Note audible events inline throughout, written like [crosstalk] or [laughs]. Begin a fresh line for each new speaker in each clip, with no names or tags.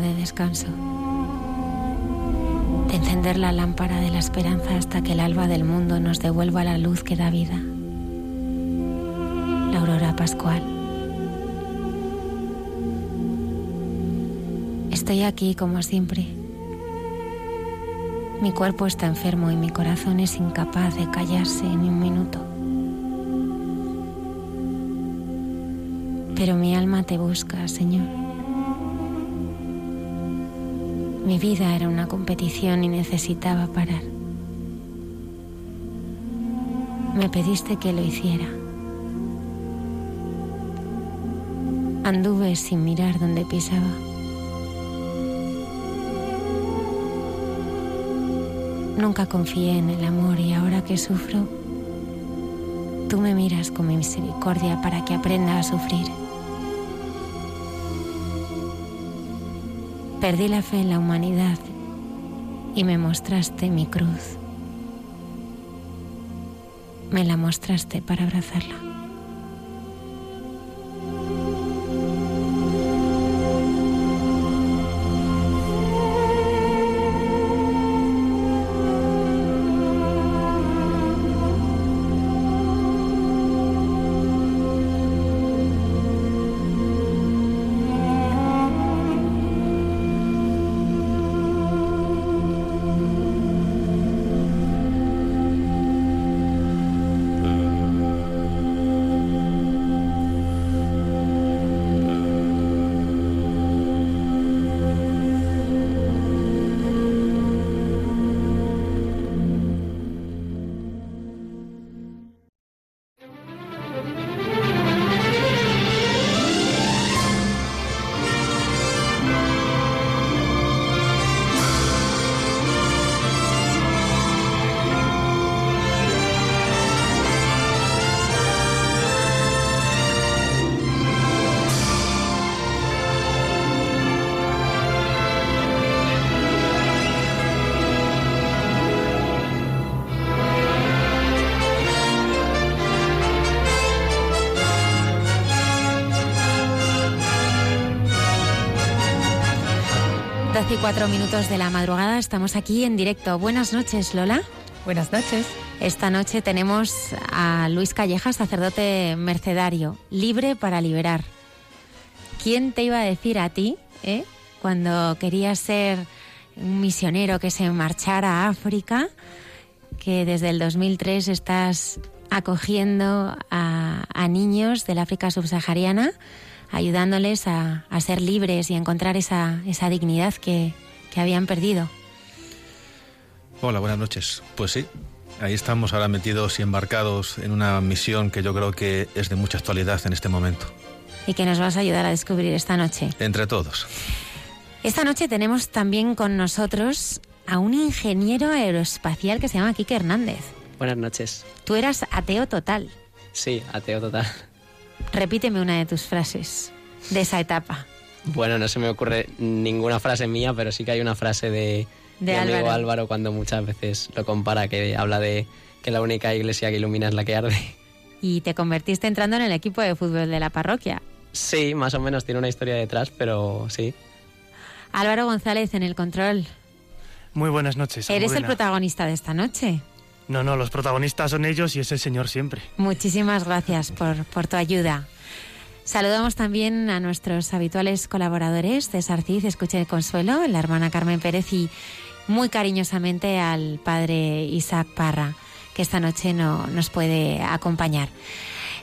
De descanso, de encender la lámpara de la esperanza hasta que el alba del mundo nos devuelva la luz que da vida. La aurora pascual. Estoy aquí como siempre. Mi cuerpo está enfermo y mi corazón es incapaz de callarse ni un minuto. Pero mi alma te busca, Señor. Mi vida era una competición y necesitaba parar. Me pediste que lo hiciera. Anduve sin mirar donde pisaba. Nunca confié en el amor y ahora que sufro, tú me miras con misericordia para que aprenda a sufrir. Perdí la fe en la humanidad y me mostraste mi cruz. Me la mostraste para abrazarla. Y cuatro minutos de la madrugada estamos aquí en directo. Buenas noches, Lola.
Buenas noches.
Esta noche tenemos a Luis Calleja, sacerdote mercedario, libre para liberar. ¿Quién te iba a decir a ti, eh, cuando querías ser un misionero que se marchara a África, que desde el 2003 estás acogiendo a, a niños del África subsahariana? Ayudándoles a, ser libres y a encontrar esa, esa dignidad que, que habían perdido.
Hola, buenas noches. Pues sí, ahí estamos ahora metidos y embarcados en una misión que yo creo que es de mucha actualidad en este momento.
Y que nos vas a ayudar a descubrir esta noche.
Entre todos.
Esta noche tenemos también con nosotros a un ingeniero aeroespacial que se llama Kike Hernández.
Buenas noches.
Tú eras ateo total.
Sí, ateo total.
Repíteme una de tus frases de esa etapa.
Bueno, no se me ocurre ninguna frase mía, pero sí que hay una frase de,
De
mi amigo
Álvaro.
Álvaro cuando muchas veces lo compara, que habla de que la única iglesia que ilumina es la que arde.
Y te convertiste entrando en el equipo de fútbol de la parroquia.
Sí, más o menos tiene una historia detrás, pero sí.
Álvaro González en el control.
Muy buenas noches.
Eres el protagonista de esta noche.
No, no, los protagonistas son ellos y es el señor siempre.
Muchísimas gracias por, por tu ayuda. Saludamos también a nuestros habituales colaboradores, César Cid, Escuche de Consuelo, la hermana Carmen Pérez y muy cariñosamente al padre Isaac Parra, que esta noche no, nos puede acompañar.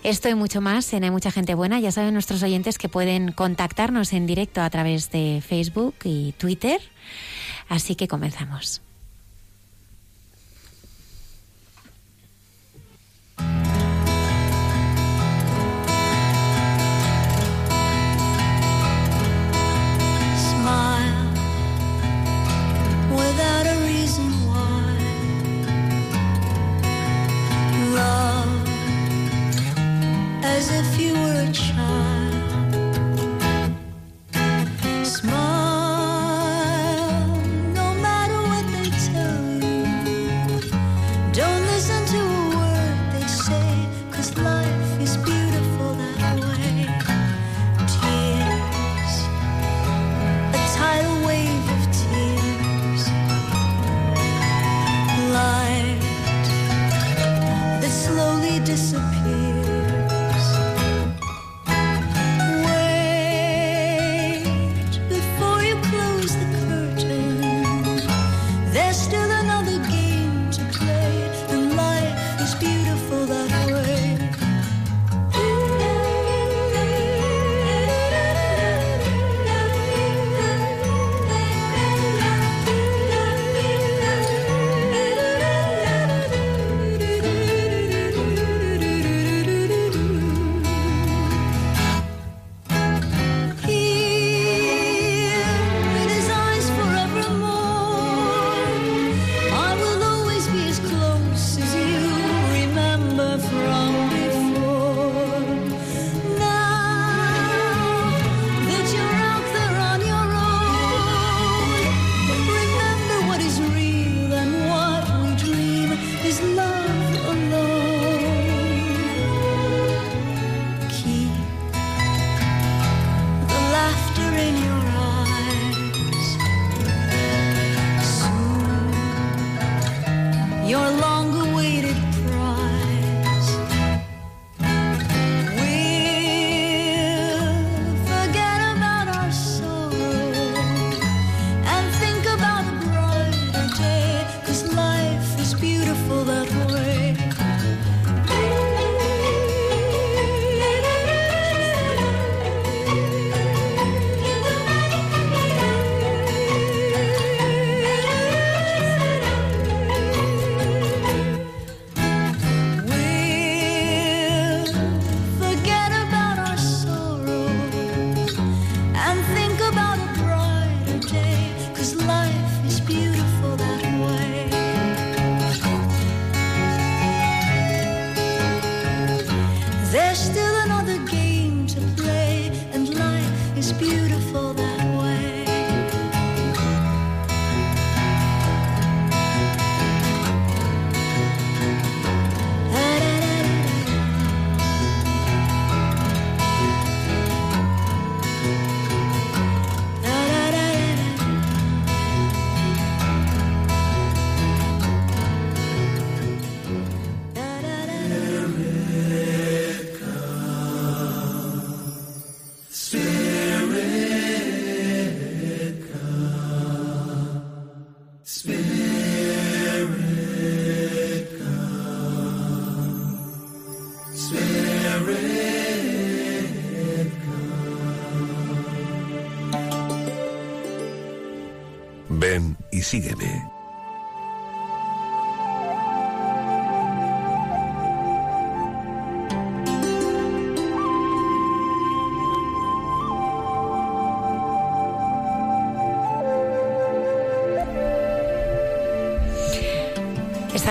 Esto y mucho más en Hay Mucha Gente Buena. Ya saben nuestros oyentes que pueden contactarnos en directo a través de Facebook y Twitter. Así que comenzamos.
As if you were a child.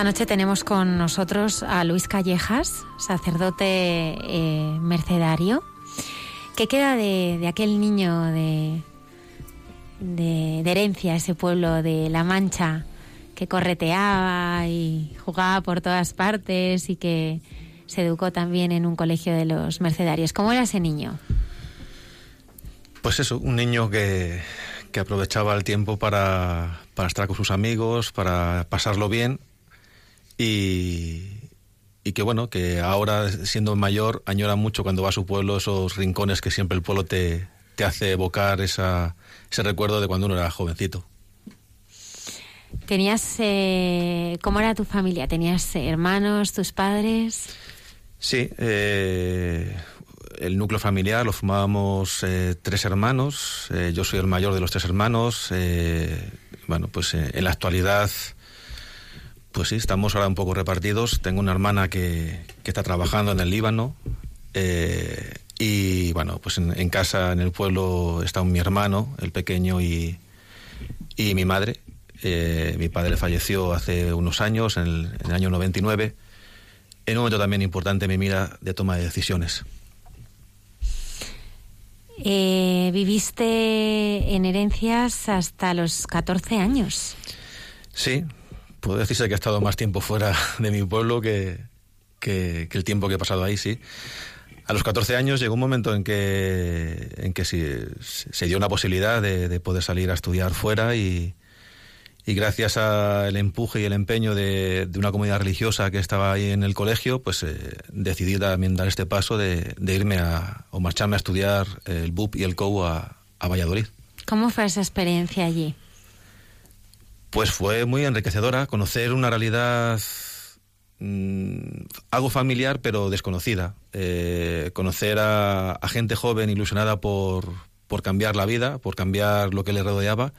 Esta noche tenemos con nosotros a Luis Callejas, sacerdote eh, mercedario. ¿Qué queda de, aquel niño de, herencia, ese pueblo de La Mancha, que correteaba y jugaba por todas partes y que se educó también en un colegio de los mercedarios? ¿Cómo era ese niño?
Pues eso, un niño que, aprovechaba el tiempo para estar con sus amigos, para pasarlo bien y, y que bueno, que ahora siendo mayor añora mucho cuando va a su pueblo esos rincones que siempre el pueblo te, te hace evocar esa, ese recuerdo de cuando uno era jovencito.
¿Tenías, eh, cómo era tu familia? ¿Tenías hermanos, tus padres?
Sí, eh, el núcleo familiar lo formábamos eh, tres hermanos. Eh, yo soy el mayor de los tres hermanos. Bueno, pues en la actualidad, pues sí, estamos ahora un poco repartidos. Tengo una hermana que, que está trabajando en el Líbano. eh, y bueno, pues en, en casa, en el pueblo, está mi hermano, el pequeño, y, y mi madre. Eh, mi padre falleció hace unos años, en el, en el año 99, en un momento también importante en mi vida de toma de decisiones.
Eh, viviste en herencias hasta los 14 años.
Sí, puedo decirse que he estado más tiempo fuera de mi pueblo que, que, el tiempo que he pasado ahí, sí. A los 14 años llegó un momento en que, en que se dio una posibilidad de, de poder salir a estudiar fuera y, y gracias al empuje y el empeño de, una comunidad religiosa que estaba ahí en el colegio, pues eh, decidí también dar este paso de, de, irme a, o marcharme a estudiar el BUP y el COU a, a Valladolid.
¿Cómo fue esa experiencia allí?
Pues fue muy enriquecedora conocer una realidad mmm, algo familiar pero desconocida. Eh, conocer a, a, gente joven ilusionada por, por cambiar la vida, por cambiar lo que le rodeaba.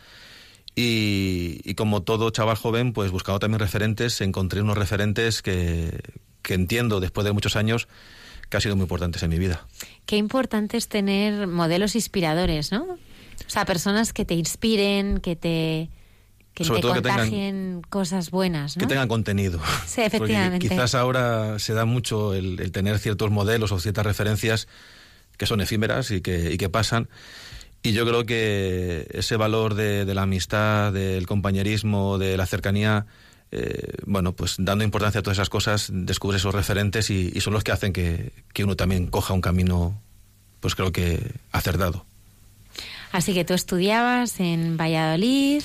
Y, y, como todo chaval joven, pues buscaba también referentes, encontré unos referentes que, que entiendo después de muchos años que han sido muy importantes en mi vida.
Qué importante es tener modelos inspiradores, ¿no? O sea, personas que te inspiren, que te, que
Sobre
te
todo
contagien
que tengan,
cosas buenas, ¿no?
Que tengan contenido.
Sí, efectivamente.
Porque quizás ahora se da mucho el, el, tener ciertos modelos o ciertas referencias que son efímeras y que, y que pasan. Y yo creo que ese valor de, de la amistad, del compañerismo, de la cercanía, eh, bueno, pues dando importancia a todas esas cosas, descubre esos referentes y, y son los que hacen que, que, uno también coja un camino, pues creo que acertado.
Así que tú estudiabas en Valladolid,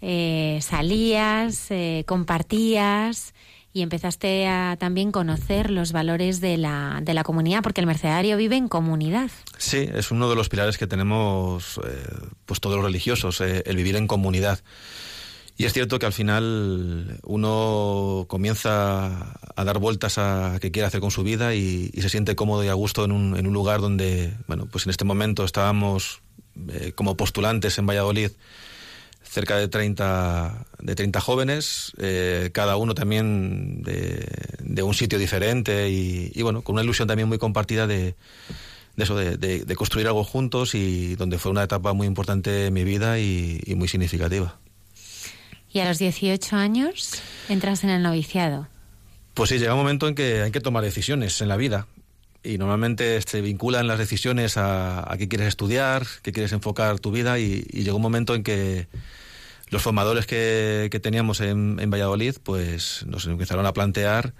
eh, salías, eh, compartías y empezaste a también conocer los valores de la, de la comunidad, porque el mercedario vive en comunidad.
Sí, es uno de los pilares que tenemos eh, pues todos los religiosos, eh, el vivir en comunidad. Y es cierto que al final uno comienza a dar vueltas a qué quiere hacer con su vida y, y se siente cómodo y a gusto en un, en un, lugar donde, bueno, pues en este momento estábamos eh, como postulantes en Valladolid cerca de 30, de 30 jóvenes, eh, cada uno también de, de, un sitio diferente y, y, bueno, con una ilusión también muy compartida de, de eso, de, de, de, construir algo juntos y donde fue una etapa muy importante en mi vida y, y, muy significativa.
¿Y a los 18 años entras en el noviciado?
Pues sí, llega un momento en que hay que tomar decisiones en la vida y normalmente se vinculan las decisiones a, qué quieres estudiar, qué quieres enfocar tu vida y, llegó un momento en que los formadores que, teníamos en, Valladolid pues nos empezaron a plantear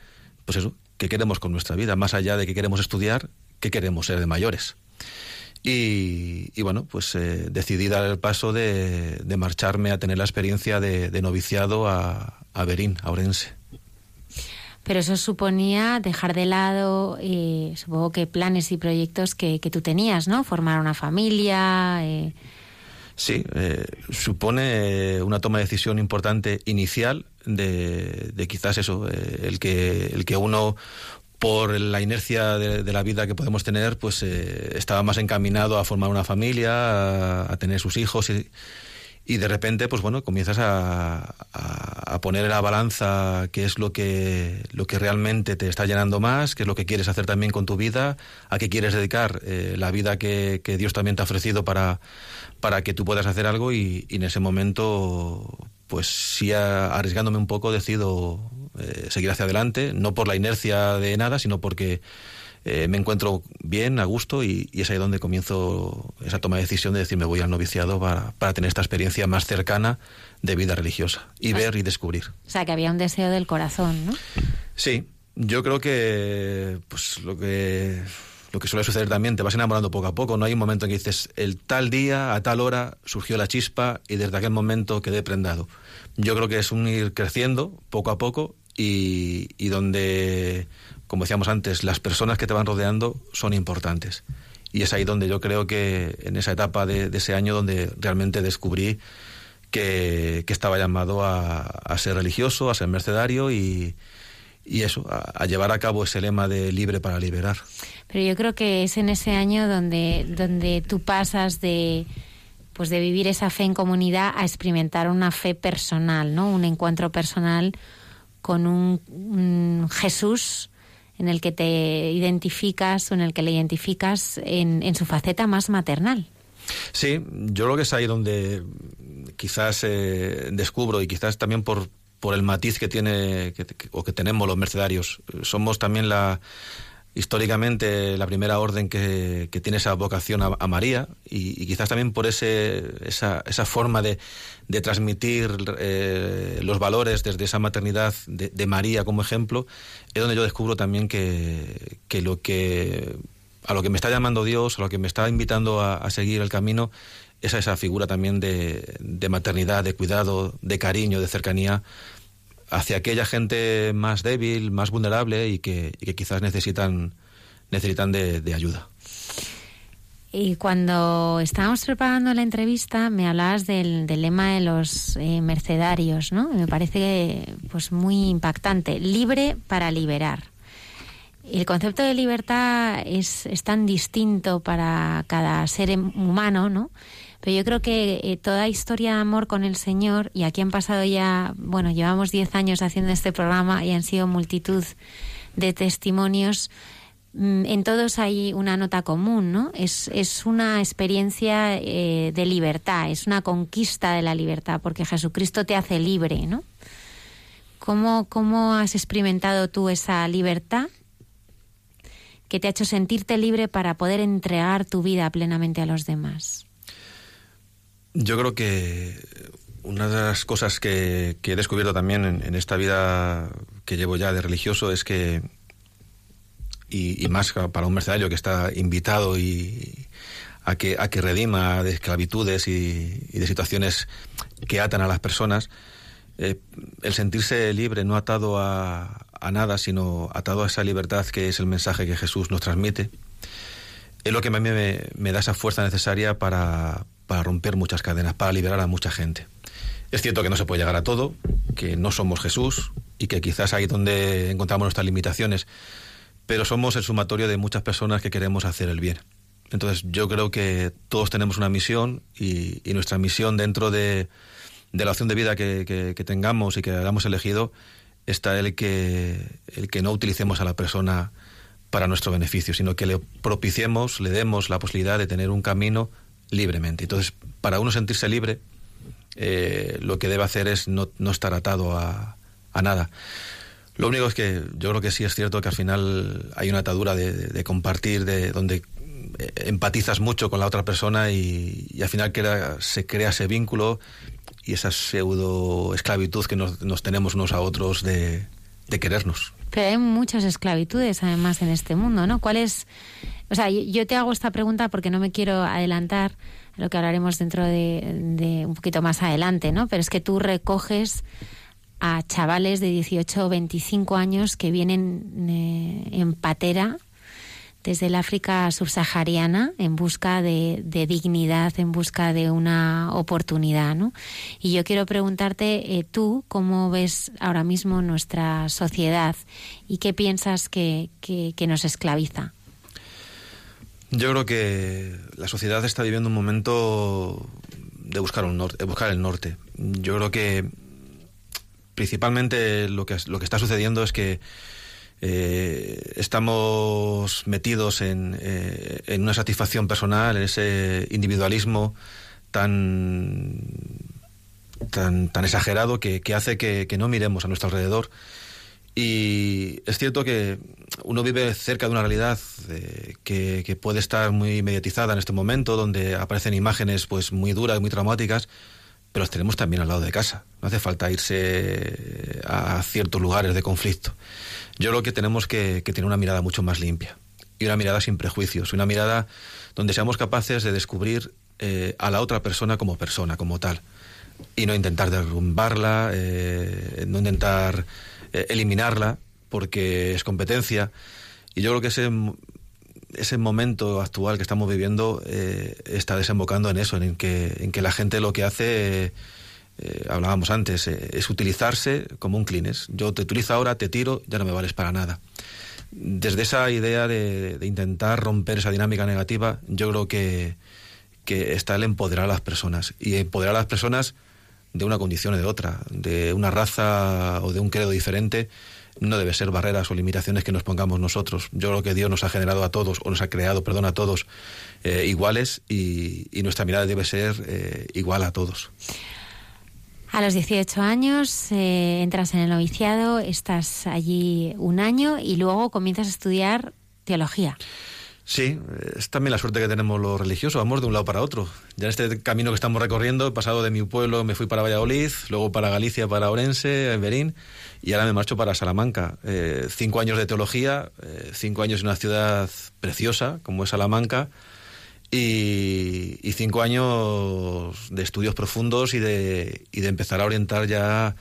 pues eso, qué queremos con nuestra vida, más allá de qué queremos estudiar, qué queremos ser de mayores. Y, bueno, pues eh, decidí dar el paso de, marcharme a tener la experiencia de, de noviciado a, a Berín, a Orense.
Pero eso suponía dejar de lado, eh, supongo que planes y proyectos que, que, tú tenías, ¿no? Formar una familia. Eh...
Sí, eh, supone una toma de decisión importante inicial de, de quizás eso, eh, el, que, el que uno por la inercia de, de, la vida que podemos tener, pues eh, estaba más encaminado a formar una familia, a, a tener sus hijos y, y, de repente, pues bueno, comienzas a, a, poner en la balanza qué es lo que, lo que realmente te está llenando más, qué es lo que quieres hacer también con tu vida, a qué quieres dedicar eh, la vida que, que, Dios también te ha ofrecido para, para que tú puedas hacer algo y, en ese momento pues sí, arriesgándome un poco, decido eh, seguir hacia adelante, no por la inercia de nada, sino porque eh, me encuentro bien, a gusto, y, y es ahí donde comienzo esa toma de decisión de decir me voy al noviciado para, para tener esta experiencia más cercana de vida religiosa y ver y descubrir.
O sea, que había un deseo del corazón, ¿no?
Sí, yo creo que pues lo que lo que suele suceder también, te vas enamorando poco a poco, no hay un momento en que dices, el tal día, a tal hora, surgió la chispa y desde aquel momento quedé prendado. Yo creo que es un ir creciendo poco a poco y, y donde, como decíamos antes, las personas que te van rodeando son importantes. Y es ahí donde yo creo que en esa etapa de, ese año donde realmente descubrí que, que estaba llamado a, a ser religioso, a ser mercedario y, y eso, a, llevar a cabo ese lema de libre para liberar.
Pero yo creo que es en ese año donde, donde tú pasas de pues de vivir esa fe en comunidad a experimentar una fe personal, ¿no? Un encuentro personal con un Jesús en el que te identificas o en el que le identificas en, en su faceta más maternal.
Sí, yo creo que es ahí donde quizás eh, descubro y quizás también por, por el matiz que tiene o que tenemos los mercedarios. Somos también la históricamente la primera orden que, tiene esa vocación a, María y, y quizás también por ese, esa, esa forma de, de transmitir eh, los valores desde esa maternidad de, de María como ejemplo, es donde yo descubro también que, que lo que a lo que me está llamando Dios, a lo que me está invitando a, a seguir el camino, es a esa figura también de, de maternidad, de cuidado, de cariño, de cercanía hacia aquella gente más débil, más vulnerable y que, quizás necesitan, necesitan de, ayuda.
Y cuando estábamos preparando la entrevista me hablabas del, lema de los eh, mercedarios, ¿no? Me parece pues muy impactante. Libre para liberar. El concepto de libertad es, es tan distinto para cada ser humano, ¿no? Pero yo creo que eh, toda historia de amor con el Señor, y aquí han pasado ya, bueno, llevamos 10 años haciendo este programa y han sido multitud de testimonios, mm, en todos hay una nota común, ¿no? Es, es una experiencia eh, de libertad, es una conquista de la libertad, porque Jesucristo te hace libre, ¿no? ¿Cómo, cómo has experimentado tú esa libertad que te ha hecho sentirte libre para poder entregar tu vida plenamente a los demás?
Yo creo que una de las cosas que, he descubierto también en, esta vida que llevo ya de religioso es que, y, más para un mercenario que está invitado y a que, a que redima de esclavitudes y, y de situaciones que atan a las personas, eh, el sentirse libre, no atado a, a nada, sino atado a esa libertad que es el mensaje que Jesús nos transmite, es lo que a mí me da esa fuerza necesaria para, para romper muchas cadenas, para liberar a mucha gente. Es cierto que no se puede llegar a todo, que no somos Jesús y que quizás ahí donde encontramos nuestras limitaciones, pero somos el sumatorio de muchas personas que queremos hacer el bien. Entonces yo creo que todos tenemos una misión y, nuestra misión dentro de, de la opción de vida que, que, que tengamos y que hayamos elegido está el que, el que no utilicemos a la persona para nuestro beneficio, sino que le propiciemos, le demos la posibilidad de tener un camino libremente. Entonces, para uno sentirse libre, eh, lo que debe hacer es no, no estar atado a, a, nada. Lo único es que yo creo que sí es cierto que al final hay una atadura de, de, compartir, de donde empatizas mucho con la otra persona y, y al final crea, se crea ese vínculo y esa pseudo esclavitud que nos, nos tenemos unos a otros de, de querernos.
Pero hay muchas esclavitudes además en este mundo, ¿no? ¿Cuál es...? O sea, yo te hago esta pregunta porque no me quiero adelantar a lo que hablaremos dentro de, un poquito más adelante, ¿no? Pero es que tú recoges a chavales de 18 o 25 años que vienen eh, en patera desde el África subsahariana en busca de, dignidad, en busca de una oportunidad, ¿no? Y yo quiero preguntarte, eh, tú, ¿cómo ves ahora mismo nuestra sociedad y qué piensas que nos esclaviza?
Yo creo que la sociedad está viviendo un momento de buscar, un norte, de buscar el norte. Yo creo que principalmente lo que, está sucediendo es que eh, estamos metidos en, eh, en, una satisfacción personal, en ese individualismo tan, tan, exagerado que, hace que no miremos a nuestro alrededor. Y es cierto que uno vive cerca de una realidad eh, que, puede estar muy mediatizada en este momento, donde aparecen imágenes pues muy duras, muy traumáticas, pero las tenemos también al lado de casa. No hace falta irse a ciertos lugares de conflicto. Yo creo que tenemos que, que tener una mirada mucho más limpia y una mirada sin prejuicios, una mirada donde seamos capaces de descubrir eh, a la otra persona como persona, como tal, y no intentar derrumbarla, eh, no intentar eh, eliminarla, porque es competencia. Y yo creo que ese, ese momento actual que estamos viviendo eh, está desembocando en eso, en que, en que la gente lo que hace, eh, hablábamos antes, es utilizarse como un clines. Yo te utilizo ahora, te tiro, ya no me vales para nada. Desde esa idea de, de intentar romper esa dinámica negativa, yo creo que, que está el empoderar a las personas. Y empoderar a las personas de una condición o de otra, de una raza o de un credo diferente, no debe ser barreras o limitaciones que nos pongamos nosotros. Yo creo que Dios nos ha generado a todos, o nos ha creado, perdón, a todos eh, iguales y, y nuestra mirada debe ser eh, igual a todos.
A los 18 años eh, entras en el noviciado, estás allí un año y luego comienzas a estudiar teología.
Sí, es también la suerte que tenemos los religiosos, vamos de un lado para otro. Ya en este camino que estamos recorriendo, he pasado de mi pueblo, me fui para Valladolid, luego para Galicia, para Orense, en Berín, y ahora me marcho para Salamanca. Eh, cinco años de teología, eh, cinco años en una ciudad preciosa como es Salamanca, y, y cinco años de estudios profundos y de, y de empezar a orientar ya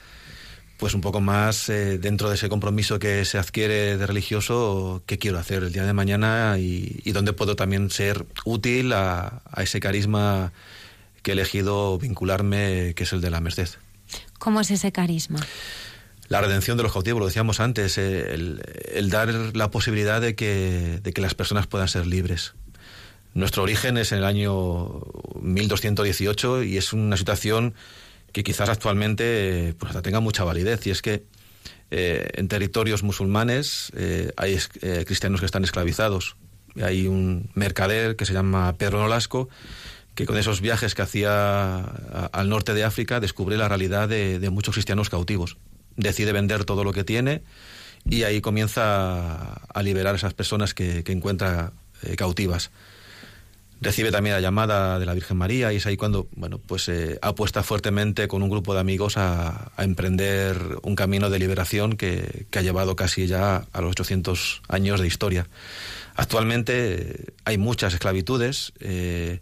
pues un poco más eh, dentro de ese compromiso que se adquiere de religioso, qué quiero hacer el día de mañana y, y dónde puedo también ser útil a, a, ese carisma que he elegido vincularme, que es el de la merced.
¿Cómo es ese carisma?
La redención de los cautivos, lo decíamos antes, eh, el, el, dar la posibilidad de que, de que las personas puedan ser libres. Nuestro origen es en el año 1218 y es una situación que quizás actualmente pues tenga mucha validez y es que eh, en territorios musulmanes eh, hay eh, cristianos que están esclavizados. Hay un mercader que se llama Pedro Nolasco que con esos viajes que hacía al norte de África descubre la realidad de, de, muchos cristianos cautivos. Decide vender todo lo que tiene y ahí comienza a, liberar a esas personas que encuentra cautivas recibe también la llamada de la Virgen María y es ahí cuando, bueno, pues eh, apuesta fuertemente con un grupo de amigos a, emprender un camino de liberación que, que, ha llevado casi ya a los 800 años de historia. Actualmente eh, hay muchas esclavitudes eh,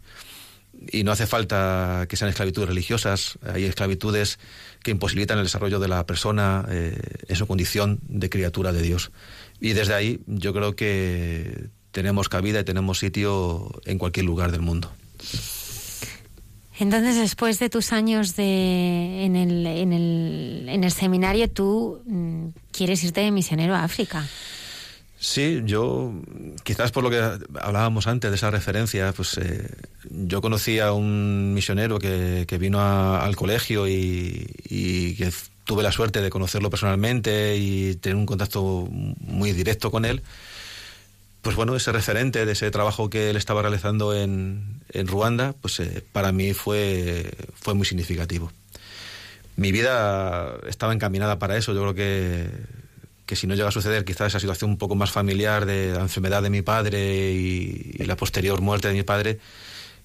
y no hace falta que sean esclavitudes religiosas, hay esclavitudes que imposibilitan el desarrollo de la persona eh, en su condición de criatura de Dios. Y desde ahí yo creo que tenemos cabida y tenemos sitio en cualquier lugar del mundo.
Entonces, después de tus años de, en, el, en, el, en el seminario, tú mm, quieres irte de misionero a África.
Sí, yo, quizás por lo que hablábamos antes de esa referencia, pues eh, yo conocí a un misionero que, que vino a, al colegio y, y, que tuve la suerte de conocerlo personalmente y tener un contacto muy directo con él pues bueno, ese referente de ese trabajo que él estaba realizando en, Ruanda, pues eh, para mí fue, fue muy significativo. Mi vida estaba encaminada para eso. Yo creo que, que si no llega a suceder quizás esa situación un poco más familiar de la enfermedad de mi padre y, y la posterior muerte de mi padre,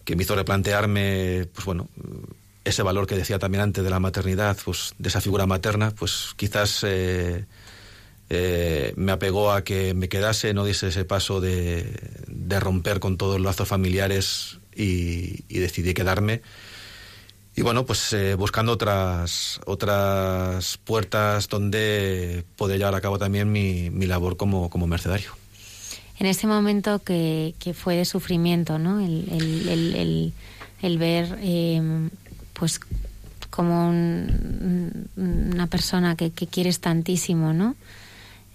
que me hizo replantearme, pues bueno, ese valor que decía también antes de la maternidad, pues de esa figura materna, pues quizás... Eh, eh, me apegó a que me quedase, no diese ese paso de, de romper con todos los lazos familiares y, decidí quedarme. Y bueno, pues eh, buscando otras, otras puertas donde poder llevar a cabo también mi, mi labor como, como mercedario.
En ese momento que, que fue de sufrimiento, ¿no? El, el, el, ver, eh, pues, como un, una persona que, que quieres tantísimo, ¿no?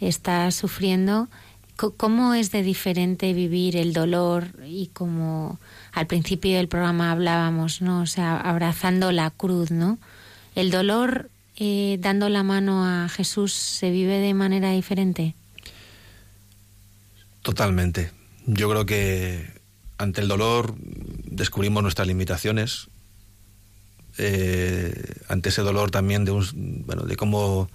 Está sufriendo, ¿cómo es de diferente vivir el dolor y como al principio del programa hablábamos, ¿no? O sea, abrazando la cruz, ¿no? El dolor eh, dando la mano a Jesús se vive de manera diferente.
Totalmente. Yo creo que ante el dolor descubrimos nuestras limitaciones. eh, ante ese dolor también de, un, bueno, de cómo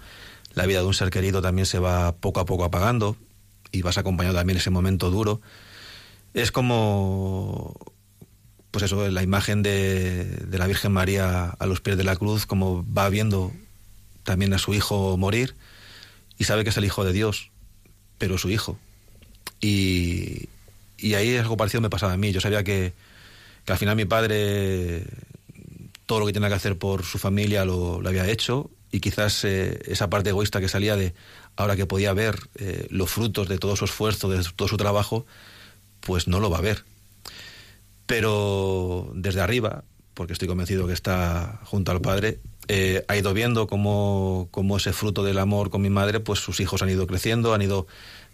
la vida de un ser querido también se va poco a poco apagando y vas acompañando también ese momento duro. Es como, pues eso, la imagen de, de la Virgen María a los pies de la cruz, como va viendo también a su hijo morir y sabe que es el hijo de Dios, pero su hijo. Y, y ahí algo parecido me pasaba a mí. Yo sabía que, que al final mi padre todo lo que tenía que hacer por su familia lo había hecho y quizás eh, esa parte egoísta que salía de ahora que podía ver eh, los frutos de todo su esfuerzo, de todo su trabajo, pues no lo va a ver. Pero desde arriba, porque estoy convencido que está junto al padre, eh, ha ido viendo cómo, cómo ese fruto del amor con mi madre, pues sus hijos han ido creciendo, han ido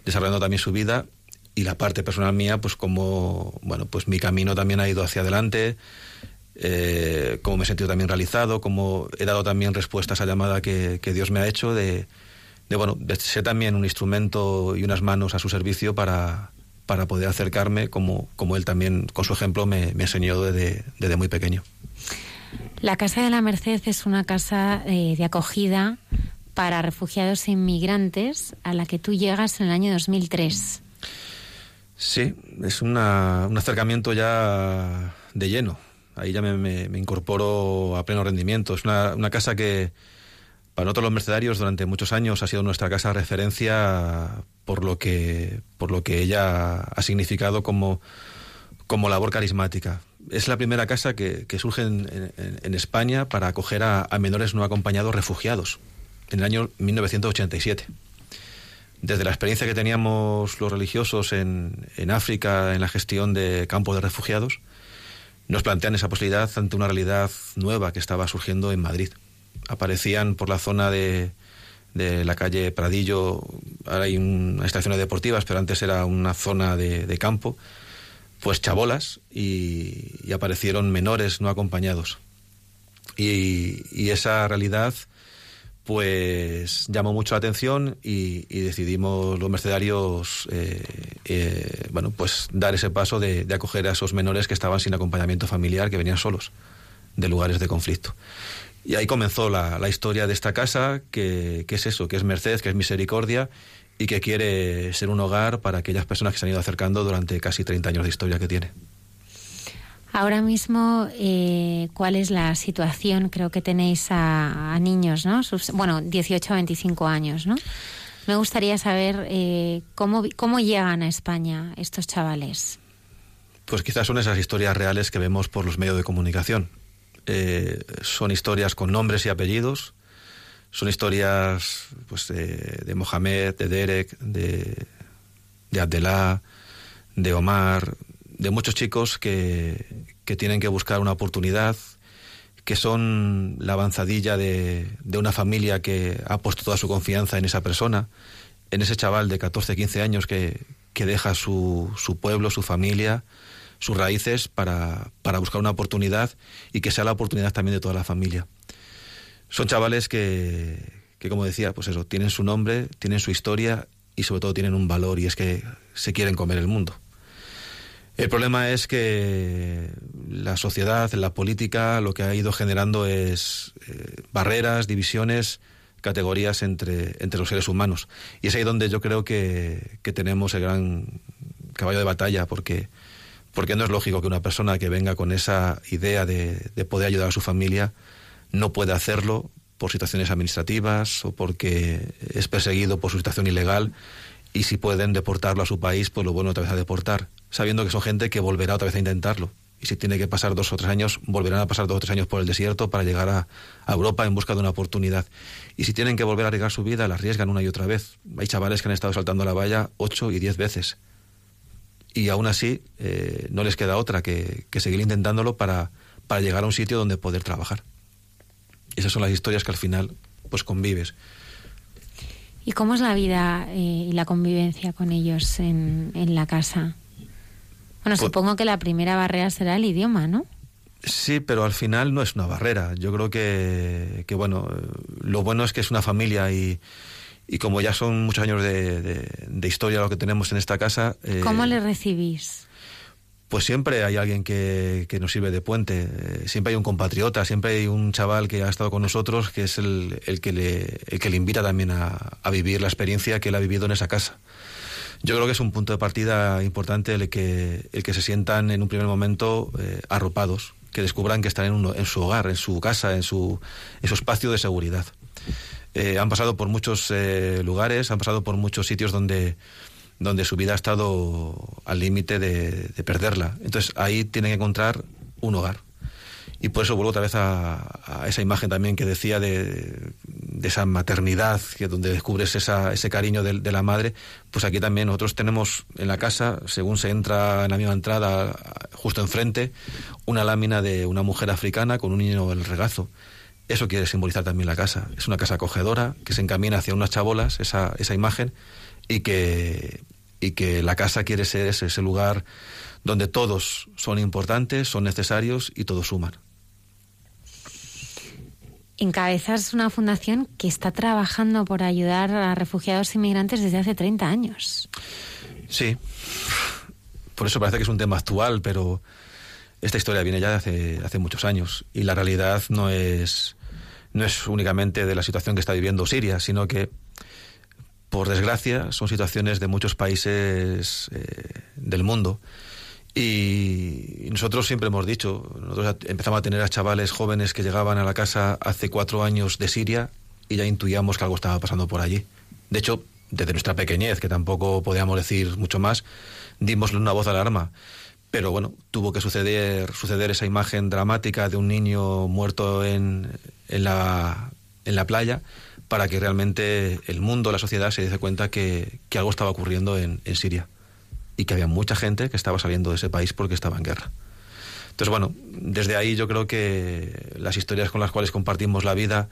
desarrollando también su vida y la parte personal mía, pues como, bueno, pues mi camino también ha ido hacia adelante, eh, cómo me he sentido también realizado, cómo he dado también respuesta a esa llamada que, que Dios me ha hecho de, de, bueno, de ser también un instrumento y unas manos a su servicio para, para poder acercarme como, como él también, con su ejemplo, me, me enseñó desde, desde muy pequeño.
La Casa de la Merced es una casa eh, de acogida para refugiados e inmigrantes a la que tú llegas en el año 2003.
Sí, es una, un acercamiento ya de lleno. Ahí ya me, me, incorporo a pleno rendimiento. Es una, casa que para nosotros los mercedarios durante muchos años ha sido nuestra casa de referencia por lo que, por lo que ella ha significado como, como labor carismática. Es la primera casa que, surge en, España para acoger a, a menores no acompañados refugiados en el año 1987 desde la experiencia que teníamos los religiosos en, en, África en la gestión de campos de refugiados, nos plantean esa posibilidad ante una realidad nueva que estaba surgiendo en Madrid. Aparecían por la zona de, de la calle Pradillo, ahora hay unas estaciones deportivas, pero antes era una zona de, de campo, pues chabolas y, y, aparecieron menores no acompañados. Y, y esa realidad pues llamó mucho la atención y, decidimos los mercenarios eh, eh, bueno pues dar ese paso de, acoger a esos menores que estaban sin acompañamiento familiar que venían solos de lugares de conflicto. Y ahí comenzó la, la historia de esta casa que, que, es eso que es merced que es misericordia y que quiere ser un hogar para aquellas personas que se han ido acercando durante casi 30 años de historia que tiene
Ahora mismo, eh, ¿cuál es la situación? Creo que tenéis a, niños, ¿no? Sus, bueno, 18 a 25 años, ¿no? Me gustaría saber eh, cómo, cómo llegan a España estos chavales.
Pues quizás son esas historias reales que vemos por los medios de comunicación. Eh, son historias con nombres y apellidos, son historias pues, de, de Mohamed, de Derek, de, de Abdelá, de Omar, de muchos chicos que, que, tienen que buscar una oportunidad, que son la avanzadilla de, de, una familia que ha puesto toda su confianza en esa persona, en ese chaval de 14, 15 años que, que deja su, su, pueblo, su familia, sus raíces para, para buscar una oportunidad y que sea la oportunidad también de toda la familia. Son chavales que, que, como decía, pues eso, tienen su nombre, tienen su historia y sobre todo tienen un valor y es que se quieren comer el mundo. El problema es que la sociedad, la política, lo que ha ido generando es eh, barreras, divisiones, categorías entre, entre los seres humanos. Y es ahí donde yo creo que, que tenemos el gran caballo de batalla, porque, porque no es lógico que una persona que venga con esa idea de, de poder ayudar a su familia no pueda hacerlo por situaciones administrativas o porque es perseguido por su situación ilegal y si pueden deportarlo a su país, pues lo bueno otra vez a deportar, sabiendo que son gente que volverá otra vez a intentarlo. Y si tiene que pasar dos o tres años, volverán a pasar dos o tres años por el desierto para llegar a, Europa en busca de una oportunidad. Y si tienen que volver a arriesgar su vida, la arriesgan una y otra vez. Hay chavales que han estado saltando la valla ocho y diez veces. Y aún así, eh, no les queda otra que, que seguir intentándolo para, para llegar a un sitio donde poder trabajar. Esas son las historias que al final pues convives.
¿Y cómo es la vida eh, y la convivencia con ellos en, en la casa? Bueno, pues, supongo que la primera barrera será el idioma, ¿no?
Sí, pero al final no es una barrera. Yo creo que, que bueno, lo bueno es que es una familia y, y como ya son muchos años de, de, de, historia lo que tenemos en esta casa...
Eh, ¿Cómo le recibís?
Pues siempre hay alguien que, que nos sirve de puente, eh, siempre hay un compatriota, siempre hay un chaval que ha estado con nosotros que es el, el que, le, el que le invita también a, a vivir la experiencia que él ha vivido en esa casa. Yo creo que es un punto de partida importante el que, el que se sientan en un primer momento eh, arropados, que descubran que están en, uno- en su hogar, en su casa, en su, en su espacio de seguridad. Eh, han pasado por muchos lugares, han pasado por muchos sitios donde, donde su vida ha estado al límite de, de perderla. Entonces ahí tienen que encontrar un hogar. Y por eso vuelvo otra vez a, a esa imagen también que decía de, de esa maternidad, que donde descubres esa, ese cariño de, de la madre, pues aquí también nosotros tenemos en la casa, según se entra en la misma entrada, justo enfrente, una lámina de una mujer africana con un niño en el regazo. Eso quiere simbolizar también la casa. Es una casa acogedora que se encamina hacia unas chabolas, esa, esa imagen, y que, y que la casa quiere ser ese, ese lugar donde todos son importantes, son necesarios y todos suman.
Encabezas una fundación que está trabajando por ayudar a refugiados e inmigrantes desde hace 30 años.
Sí, por eso parece que es un tema actual, pero esta historia viene ya de hace, hace muchos años y la realidad no es, no es únicamente de la situación que está viviendo Siria, sino que, por desgracia, son situaciones de muchos países eh, del mundo. Y nosotros siempre hemos dicho, nosotros empezamos a tener a chavales jóvenes que llegaban a la casa hace cuatro años de Siria y ya intuíamos que algo estaba pasando por allí. De hecho, desde nuestra pequeñez, que tampoco podíamos decir mucho más, dimosle una voz de alarma. Pero bueno, tuvo que suceder, suceder esa imagen dramática de un niño muerto en, en, la, en la playa para que realmente el mundo, la sociedad se diese cuenta que, algo estaba ocurriendo en, Siria y que había mucha gente que estaba saliendo de ese país porque estaba en guerra. Entonces, bueno, desde ahí yo creo que las historias con las cuales compartimos la vida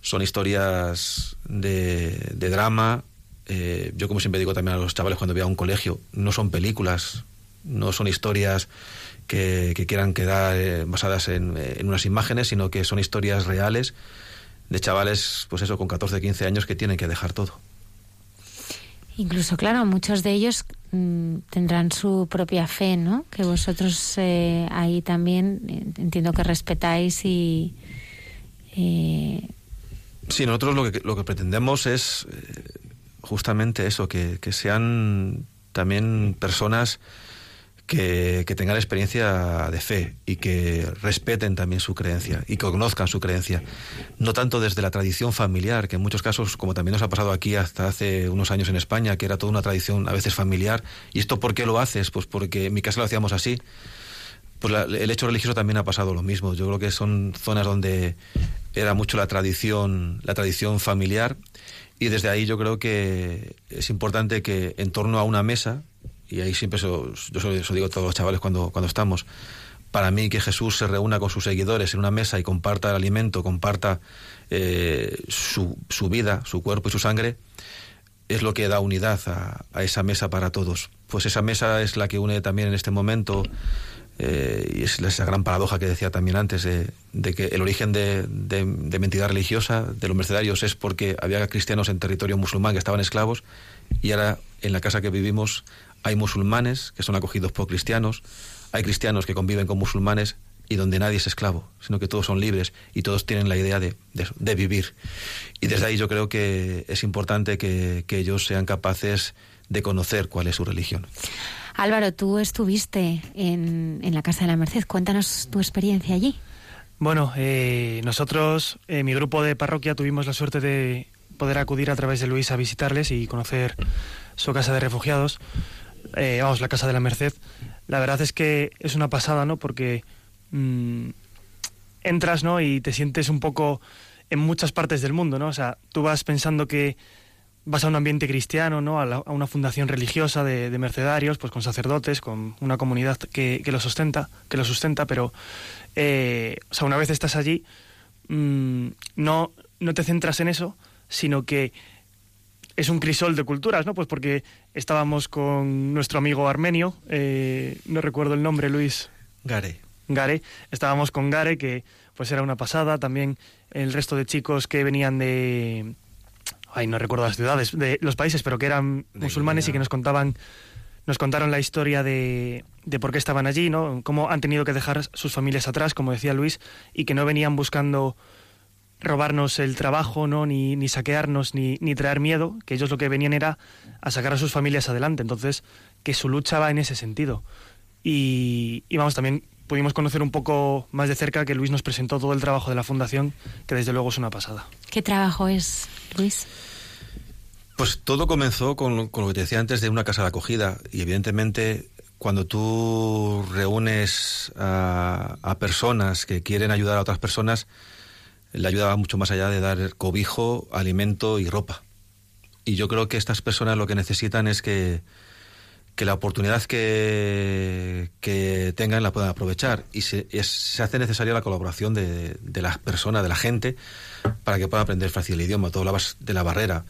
son historias de, drama. Eh, yo, como siempre digo también a los chavales cuando voy a un colegio, no son películas, no son historias que, quieran quedar eh, basadas en, unas imágenes, sino que son historias reales de chavales, pues eso, con 14, 15 años que tienen que dejar todo.
Incluso, claro, muchos de ellos mmm, tendrán su propia fe, ¿no? Que vosotros eh, ahí también eh, entiendo que respetáis y... Eh...
Sí, nosotros lo que, lo que pretendemos es justamente eso, que, que sean también personas que, tengan experiencia de fe y que respeten también su creencia y que conozcan su creencia. No tanto desde la tradición familiar, que en muchos casos, como también nos ha pasado aquí hasta hace unos años en España, que era toda una tradición a veces familiar. ¿Y esto por qué lo haces? Pues porque en mi casa lo hacíamos así. Pues la, el hecho religioso también ha pasado lo mismo. Yo creo que son zonas donde era mucho la tradición, la tradición familiar y desde ahí yo creo que es importante que en torno a una mesa y ahí siempre eso, yo eso digo a todos los chavales cuando, cuando estamos, para mí que Jesús se reúna con sus seguidores en una mesa y comparta el alimento, comparta eh, su, su, vida, su cuerpo y su sangre, es lo que da unidad a, esa mesa para todos. Pues esa mesa es la que une también en este momento, eh, y es esa gran paradoja que decía también antes, de, que el origen de, de, de mentira religiosa, de los mercenarios, es porque había cristianos en territorio musulmán que estaban esclavos, y ahora en la casa que vivimos hay musulmanes que son acogidos por cristianos, hay cristianos que conviven con musulmanes y donde nadie es esclavo, sino que todos son libres y todos tienen la idea de, de, de vivir. Y desde ahí yo creo que es importante que, que, ellos sean capaces de conocer cuál es su religión.
Álvaro, tú estuviste en, en la Casa de la Merced. Cuéntanos tu experiencia allí.
Bueno, eh, nosotros, eh, mi grupo de parroquia, tuvimos la suerte de poder acudir a través de Luis a visitarles y conocer su casa de refugiados eh, vamos, la Casa de la Merced, la verdad es que es una pasada, ¿no? Porque mmm, entras, ¿no? Y te sientes un poco en muchas partes del mundo, ¿no? O sea, tú vas pensando que vas a un ambiente cristiano, ¿no? A, una fundación religiosa de, de, mercedarios, pues con sacerdotes, con una comunidad que, lo sustenta, que lo sustenta, pero, eh, o sea, una vez estás allí, mmm, no, no te centras en eso, sino que es un crisol de culturas, ¿no? Pues porque estábamos con nuestro amigo armenio, eh, no recuerdo el nombre, Luis.
Gare.
Gare. Estábamos con Gare, que pues era una pasada. También el resto de chicos que venían de... Ay, no recuerdo las ciudades, de los países, pero que eran de musulmanes Guinea. y que nos contaban nos contaron la historia de, de por qué estaban allí, ¿no? Cómo han tenido que dejar sus familias atrás, como decía Luis, y que no venían buscando robarnos el trabajo, ¿no? Ni, ni saquearnos, ni, ni traer miedo, que ellos lo que venían era a sacar a sus familias adelante. Entonces, que su lucha va en ese sentido. Y, y vamos, también pudimos conocer un poco más de cerca que Luis nos presentó todo el trabajo de la Fundación, que desde luego es una pasada.
¿Qué trabajo es, Luis?
Pues todo comenzó con, con lo que te decía antes de una casa de acogida y evidentemente cuando tú reúnes a, a personas que quieren ayudar a otras personas, la ayuda va mucho más allá de dar cobijo, alimento y ropa. Y yo creo que estas personas lo que necesitan es que, que la oportunidad que, que tengan la puedan aprovechar. Y se, se hace necesaria la colaboración de, de las personas, de la gente, para que puedan aprender fácil el idioma. Tú hablabas de la barrera.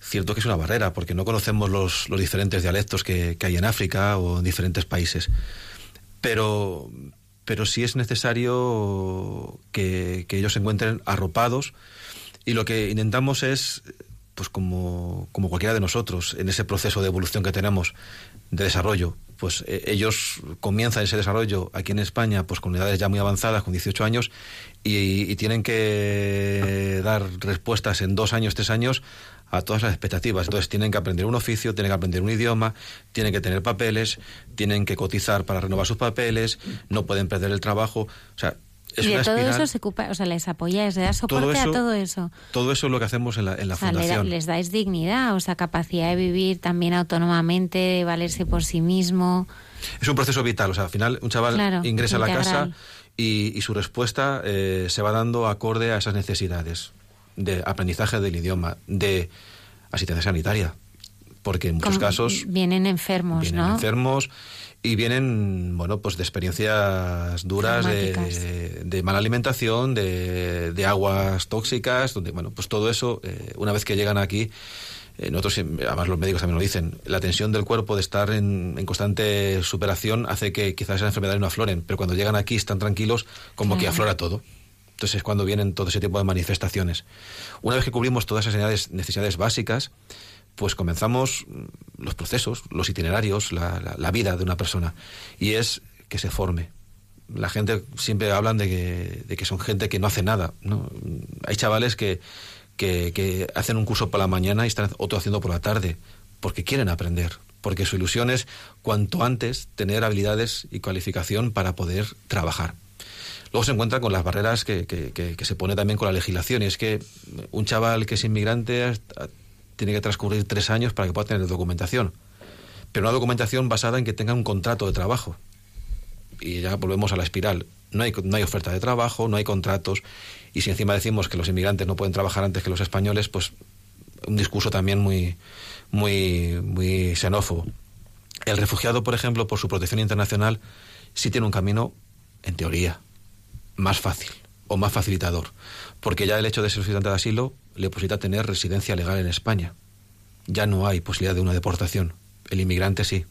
Cierto que es una barrera, porque no conocemos los, los diferentes dialectos que, que hay en África o en diferentes países. Pero, pero sí es necesario que, ellos se encuentren arropados. Y lo que intentamos es, pues como, como cualquiera de nosotros, en ese proceso de evolución que tenemos, de desarrollo, pues eh, ellos comienzan ese desarrollo aquí en España, pues con edades ya muy avanzadas, con 18 años, y tienen que dar respuestas en dos años, tres años a todas las expectativas. Entonces tienen que aprender un oficio, tienen que aprender un idioma, tienen que tener papeles, tienen que cotizar para renovar sus papeles, no pueden perder el trabajo. O sea, es
y de todo
espiral.
eso se ocupa, o sea, les apoyáis, le das soporte
Todo
a
eso-
todo eso.
Todo eso es lo que hacemos en la, en la
O sea, le da-
fundación.
les dais dignidad, o sea, capacidad de vivir también autónomamente, de valerse por sí mismo.
Es un proceso vital. O sea, al final un chaval
Claro,
ingresa a la casa y, y su respuesta eh, se va dando acorde a esas necesidades de aprendizaje del idioma, de asistencia sanitaria. Porque en muchos
Como
casos
Vienen enfermos,
vienen
¿no?
enfermos y vienen, bueno, pues de experiencias duras, de, de mala alimentación, de, de aguas tóxicas, donde, bueno, pues todo eso, eh, una vez que llegan aquí, eh, nosotros, siempre- además los médicos también lo dicen, la tensión del cuerpo de estar en, en constante superación hace que quizás esas enfermedades no afloren, pero cuando llegan aquí están tranquilos, como que aflora todo. Entonces es cuando vienen todo ese tipo de manifestaciones. Una vez que cubrimos todas esas necesidades, básicas, pues comenzamos mm, los procesos, los itinerarios, la, la- vida de una persona. Y es que se forme. La gente siempre hablan de que, de que son gente que no hace nada. ¿no? Hay chavales que, que, que hacen un curso por la mañana y están otro haciendo por la tarde, porque quieren aprender. Porque su ilusión es cuanto antes tener habilidades y cualificación para poder trabajar. Luego se encuentra con las barreras que, que- se pone también con la legislación. Y es que un chaval que es inmigrante tiene que transcurrir tres años para que pueda tener documentación. Pero una documentación basada en que tenga un contrato de trabajo. Y ya volvemos a la espiral. No hay, no hay oferta de trabajo, no hay contratos. Y si encima decimos que los inmigrantes no pueden trabajar antes que los españoles, pues un discurso también muy, muy, muy xenófobo. El refugiado, por ejemplo, por su protección internacional, sí tiene un camino, en teoría, más fácil o más facilitador, porque ya el hecho de ser solicitante de asilo le posibilita tener residencia legal en España. Ya no hay posibilidad de una deportación. El inmigrante sí.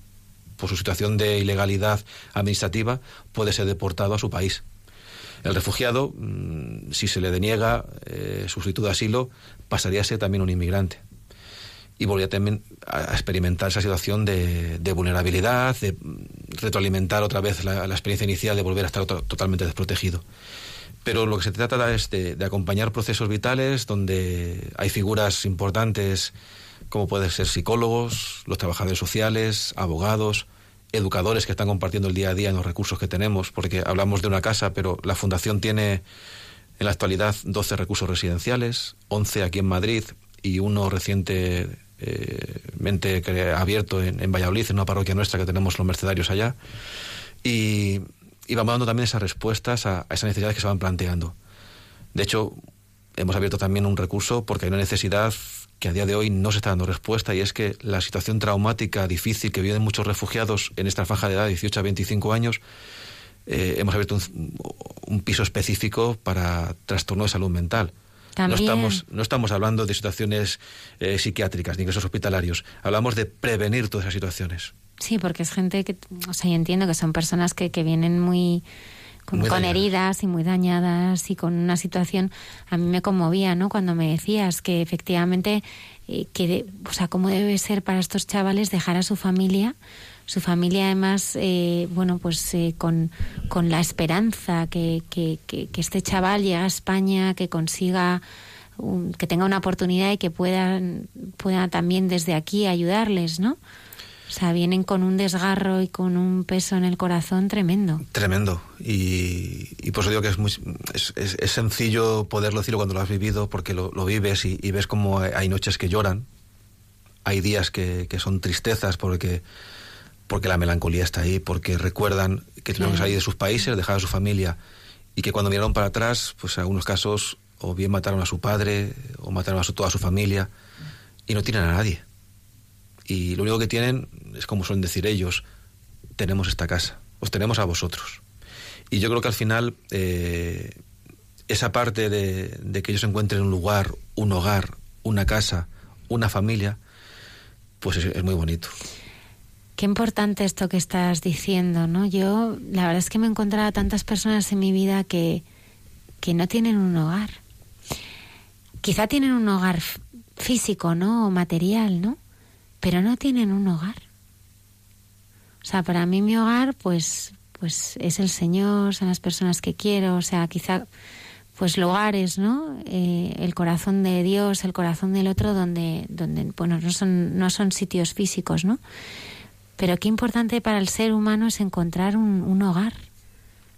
Por su situación de ilegalidad administrativa puede ser deportado a su país. El refugiado, mm, si se le deniega eh, su solicitud de asilo, pasaría a ser también un inmigrante y volvería también a experimentar esa situación de, de vulnerabilidad, de retroalimentar otra vez la, experiencia inicial de volver a estar to- totalmente desprotegido. Pero lo que se trata es de, de acompañar procesos vitales donde hay figuras importantes como pueden ser psicólogos, los trabajadores sociales, abogados, educadores que están compartiendo el día a día en los recursos que tenemos, porque hablamos de una casa, pero la Fundación tiene en la actualidad 12 recursos residenciales, 11 aquí en Madrid y uno recientemente cre- abierto en, Valladolid, en una parroquia nuestra que tenemos los mercedarios allá. Y, y vamos dando también esas respuestas a, esas necesidades que se van planteando. De hecho, hemos abierto también un recurso porque hay una necesidad que a día de hoy no se está dando respuesta y es que la situación traumática, difícil que viven muchos refugiados en esta franja de edad de 18 a 25 años, eh, hemos abierto un, un piso específico para trastorno de salud mental.
También.
No estamos, no estamos hablando de situaciones eh, psiquiátricas ni ingresos hospitalarios. Hablamos de prevenir todas esas situaciones.
Sí, porque es gente que, o sea, yo entiendo que son personas que, que vienen muy con,
Muy
con
dañadas.
heridas y muy dañadas y con una situación a mí me conmovía, ¿no? Cuando me decías que efectivamente eh, que de- o sea, cómo debe ser para estos chavales dejar a su familia su familia además, eh, bueno, pues eh, con, con la esperanza que, que, que, este chaval llegue a España, que consiga, que tenga una oportunidad y que puedan, pueda también desde aquí ayudarles, ¿no? O sea, vienen con un desgarro y con un peso en el corazón tremendo.
Tremendo. Y, por eso digo que es, muy, es, es- sencillo poderlo decirlo cuando lo has vivido, porque lo, lo vives y, ves como hay, hay noches que lloran, hay días que, que son tristezas porque, porque la melancolía está ahí, porque recuerdan que tuvieron que salir de sus países, dejar a su familia, y que cuando miraron para atrás, pues en algunos casos o bien mataron a su padre o mataron a su, toda su familia y no tienen a nadie. Y lo único que tienen es como suelen decir ellos, tenemos esta casa, os tenemos a vosotros. Y yo creo que al final eh, esa parte de, de que ellos encuentren un lugar, un hogar, una casa, una familia, pues es, es muy bonito.
Qué importante esto que estás diciendo, ¿no? Yo, la verdad es que me he encontrado a tantas personas en mi vida que, que no tienen un hogar. Quizá tienen un hogar físico, ¿no? O material, ¿no? Pero no tienen un hogar. O sea, para mí mi hogar, pues, pues es el Señor, son las personas que quiero, o sea, quizá, pues lugares, ¿no? Eh, el corazón de Dios, el corazón del otro, donde, donde, bueno, no son, no son sitios físicos, ¿no? Pero qué importante para el ser humano es encontrar un, un hogar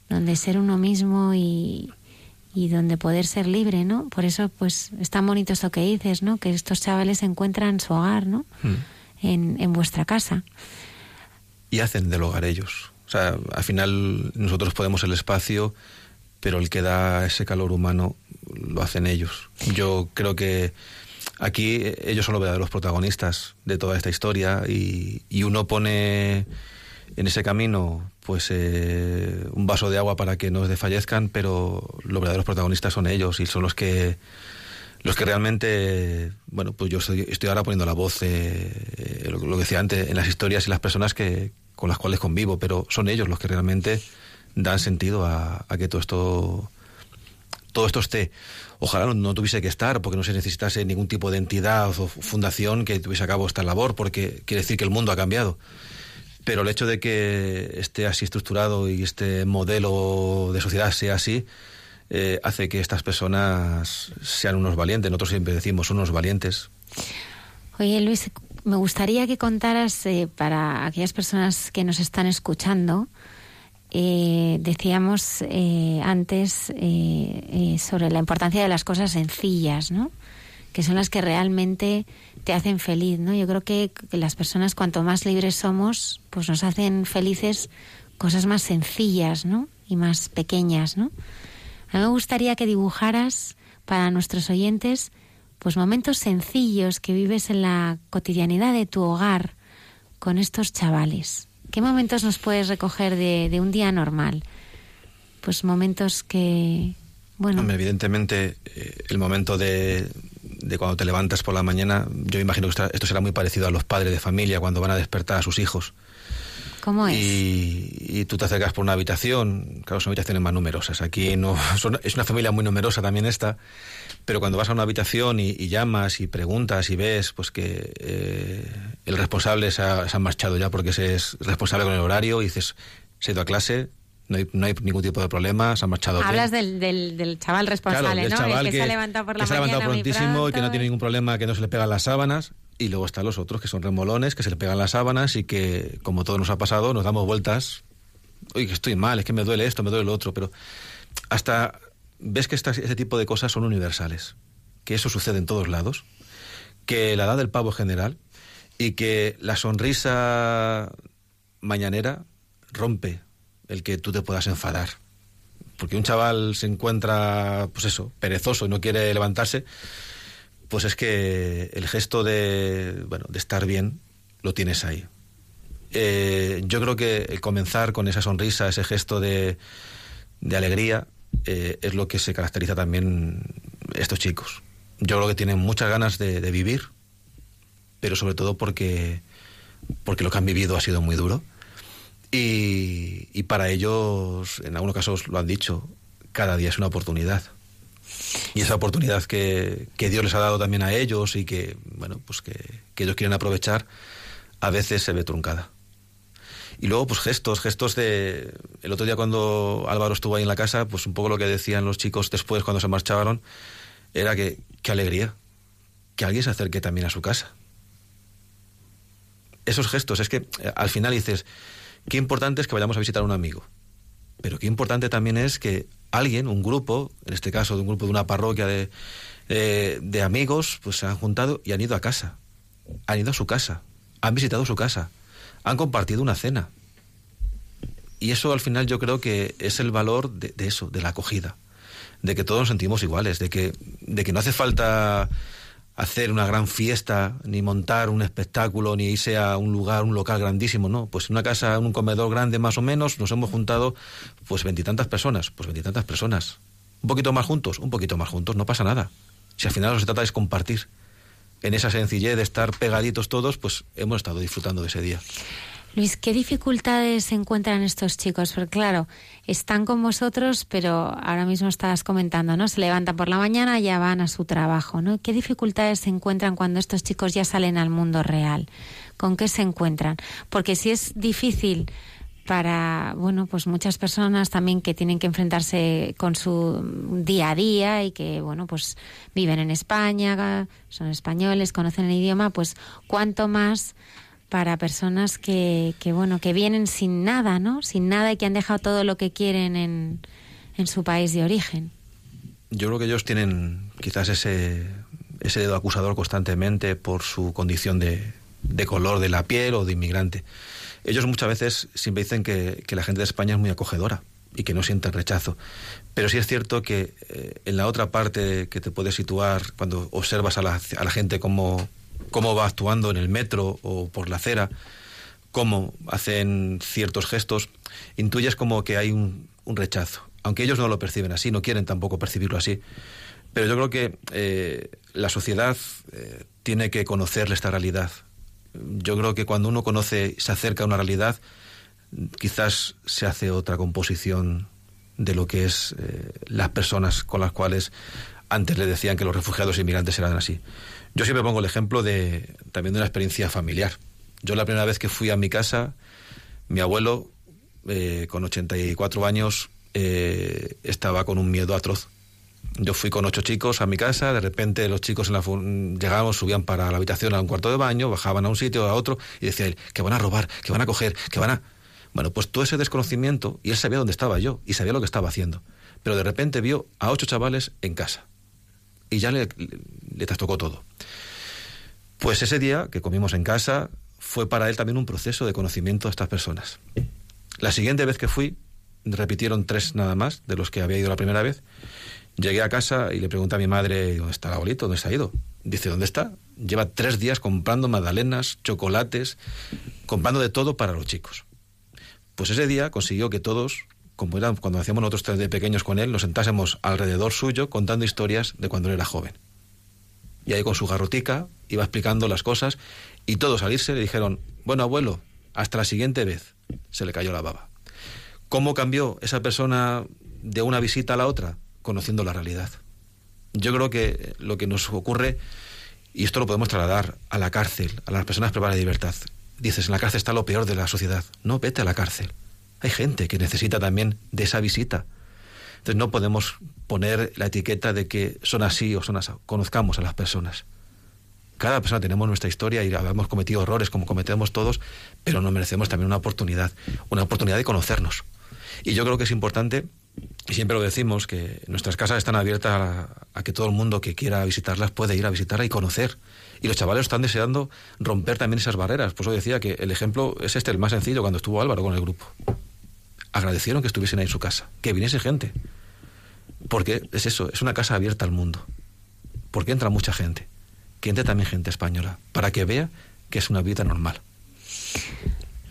donde ser uno mismo y, y donde poder ser libre, ¿no? Por eso, pues, es tan bonito esto que dices, ¿no? Que estos chavales encuentran su hogar, ¿no? En, en vuestra casa.
Y hacen del hogar ellos. O sea, al final nosotros podemos el espacio, pero el que da ese calor humano lo hacen ellos. Yo creo que aquí ellos son los verdaderos protagonistas de toda esta historia y, y uno pone en ese camino pues eh, un vaso de agua para que no desfallezcan, pero los verdaderos protagonistas son ellos y son los que los que realmente, bueno, pues yo estoy, estoy ahora poniendo la voz, eh, lo, que decía antes, en las historias y las personas que con las cuales convivo, pero son ellos los que realmente dan sentido a que todo esto todo esto esté. Ojalá no, no tuviese que estar, porque no se necesitase ningún tipo de entidad o fundación que tuviese a cabo esta labor, porque quiere decir que el mundo ha cambiado. Pero el hecho de que esté así estructurado y este modelo de sociedad sea así, eh, hace que estas personas sean unos valientes. Nosotros siempre decimos, unos valientes.
Oye, Luis, me gustaría que contaras eh, para aquellas personas que nos están escuchando, eh, decíamos eh, antes eh, eh, sobre la importancia de las cosas sencillas, ¿no? Que son las que realmente te hacen feliz, ¿no? Yo creo que, que las personas cuanto más libres somos, pues nos hacen felices cosas más sencillas, ¿no? Y más pequeñas, ¿no? A mí me gustaría que dibujaras para nuestros oyentes pues momentos sencillos que vives en la cotidianidad de tu hogar con estos chavales. ¿Qué momentos nos puedes recoger de, de un día normal? Pues momentos que, bueno,
Hombre, evidentemente, eh, el momento de, de cuando te levantas por la mañana, yo imagino que esto, esto será muy parecido a los padres de familia cuando van a despertar a sus hijos.
¿cómo es?
Y, y tú te acercas por una habitación, claro, son habitaciones más numerosas. Aquí no [laughs] son- es una familia muy numerosa también esta, pero cuando vas a una habitación y, y llamas y preguntas y ves pues que eh, el responsable se ha, se ha marchado ya porque se es responsable con el horario y dices, se ha ido a clase, no hay, no hay ningún tipo de problema, se ha marchado bien".
Hablas del, del, del chaval responsable,
Claro, del
¿no?
chaval
el que, se ha levantado por la
que se ha
mañana
levantado prontísimo y que no tiene ningún problema, que no se le pegan las sábanas. Y luego están los otros que son remolones, que se le pegan las sábanas y que, como todo nos ha pasado, nos damos vueltas. Oye, que estoy mal, es que me duele esto, me duele lo otro. Pero hasta ves que estas, ese tipo de cosas son universales. Que eso sucede en todos lados. Que la edad del pavo general. Y que la sonrisa mañanera rompe el que tú te puedas enfadar porque un chaval se encuentra, pues eso, perezoso y no quiere levantarse, pues es que el gesto de, bueno, de estar bien lo tienes ahí. Eh, yo creo que comenzar con esa sonrisa, ese gesto de, de alegría, eh, es lo que se caracteriza también estos chicos. Yo creo que tienen muchas ganas de, vivir, pero sobre todo porque, porque lo que han vivido ha sido muy duro. Y, y para ellos, en algunos casos lo han dicho, cada día es una oportunidad. Y esa oportunidad que, que Dios les ha dado también a ellos y que, bueno, pues que ellos quieren aprovechar, a veces se ve truncada. Y luego, pues gestos, gestos de... El otro día cuando Álvaro estuvo ahí en la casa, pues un poco lo que decían los chicos después cuando se marcharon, era que, qué alegría, que alguien se acerque también a su casa. Esos gestos, es que eh, al final dices, qué importante es que vayamos a visitar a un amigo, pero qué importante también es que alguien, un grupo, en este caso de un grupo de una parroquia de, eh, de amigos, pues se han juntado y han ido a casa, han ido a su casa, han visitado su casa, han compartido una cena. Y eso al final yo creo que es el valor de, eso, de la acogida, de que todos nos sentimos iguales, de que, de que no hace falta hacer una gran fiesta, ni montar un espectáculo, ni irse a un lugar, un local grandísimo, no. Pues una casa, en un comedor grande más o menos, nos hemos juntado pues veintitantas personas, pues veintitantas personas. Un poquito más juntos, un poquito más juntos, no pasa nada. Si al final lo que se trata es compartir. En esa sencillez de estar pegaditos todos, pues hemos estado disfrutando de ese día.
Luis, ¿qué dificultades encuentran estos chicos? Porque claro, están con vosotros, pero ahora mismo estabas comentando, ¿no? Se levantan por la mañana y ya van a su trabajo, ¿no? ¿Qué dificultades se encuentran cuando estos chicos ya salen al mundo real? ¿Con qué se encuentran? Porque si es difícil para, bueno, pues muchas personas también que tienen que enfrentarse con su día a día y que, bueno, pues viven en España, son españoles, conocen el idioma, pues cuánto más para personas que, que, bueno, que vienen sin nada, ¿no? Sin nada y que han dejado todo lo que quieren en, en su país de origen.
Yo creo que ellos tienen quizás ese, ese dedo acusador constantemente por su condición de, de color de la piel o de inmigrante. Ellos muchas veces siempre dicen que, que la gente de España es muy acogedora y que no sienten rechazo. Pero sí es cierto que eh, en la otra parte que te puedes situar, cuando observas a la, a la gente como cómo va actuando en el metro o por la acera, cómo hacen ciertos gestos, intuyes como que hay un, rechazo. Aunque ellos no lo perciben así, no quieren tampoco percibirlo así. Pero yo creo que eh, la sociedad eh, tiene que conocerle esta realidad. Yo creo que cuando uno conoce, se acerca a una realidad, quizás se hace otra composición de lo que es eh, las personas con las cuales antes le decían que los refugiados e inmigrantes eran así. Yo siempre pongo el ejemplo de también de una experiencia familiar. Yo la primera vez que fui a mi casa, mi abuelo, eh, con 84 años, eh, estaba con un miedo atroz. Yo fui con ocho chicos a mi casa, de repente los chicos en la llegaban, subían para la habitación a un cuarto de baño, bajaban a un sitio, a otro, y decía él, que van a robar, que van a coger, que van a... Bueno, pues todo ese desconocimiento, y él sabía dónde estaba yo, y sabía lo que estaba haciendo. Pero de repente vio a ocho chavales en casa. Y ya le, le trastocó todo. Pues ese día que comimos en casa fue para él también un proceso de conocimiento a estas personas. La siguiente vez que fui, repitieron tres nada más de los que había ido la primera vez. Llegué a casa y le pregunté a mi madre, ¿dónde está el abuelito? ¿Dónde se ha ido? Dice, ¿dónde está? Lleva tres días comprando magdalenas, chocolates, comprando de todo para los chicos. Pues ese día consiguió que todos, como eran cuando hacíamos nosotros tres de pequeños con él, nos sentásemos alrededor suyo contando historias de cuando él era joven. Y ahí con su garrotica iba explicando las cosas y todos al irse le dijeron, bueno abuelo, hasta la siguiente vez. Se le cayó la baba. ¿Cómo cambió esa persona de una visita a la otra? Conociendo la realidad. Yo creo que lo que nos ocurre, y esto lo podemos trasladar a la cárcel, a las personas privadas de libertad. Dices, en la cárcel está lo peor de la sociedad. No, vete a la cárcel. Hay gente que necesita también de esa visita. Entonces no podemos poner la etiqueta de que son así o son así. Conozcamos a las personas. Cada persona tenemos nuestra historia y hemos cometido errores como cometemos todos, pero nos merecemos también una oportunidad, una oportunidad de conocernos. Y yo creo que es importante, y siempre lo decimos, que nuestras casas están abiertas a, que todo el mundo que quiera visitarlas puede ir a visitarlas y conocer. Y los chavales están deseando romper también esas barreras. Por eso decía que el ejemplo es este, el más sencillo, cuando estuvo Álvaro con el grupo agradecieron que estuviesen ahí en su casa, que viniese gente. Porque es eso, es una casa abierta al mundo. Porque entra mucha gente. Que entre también gente española, para que vea que es una vida normal.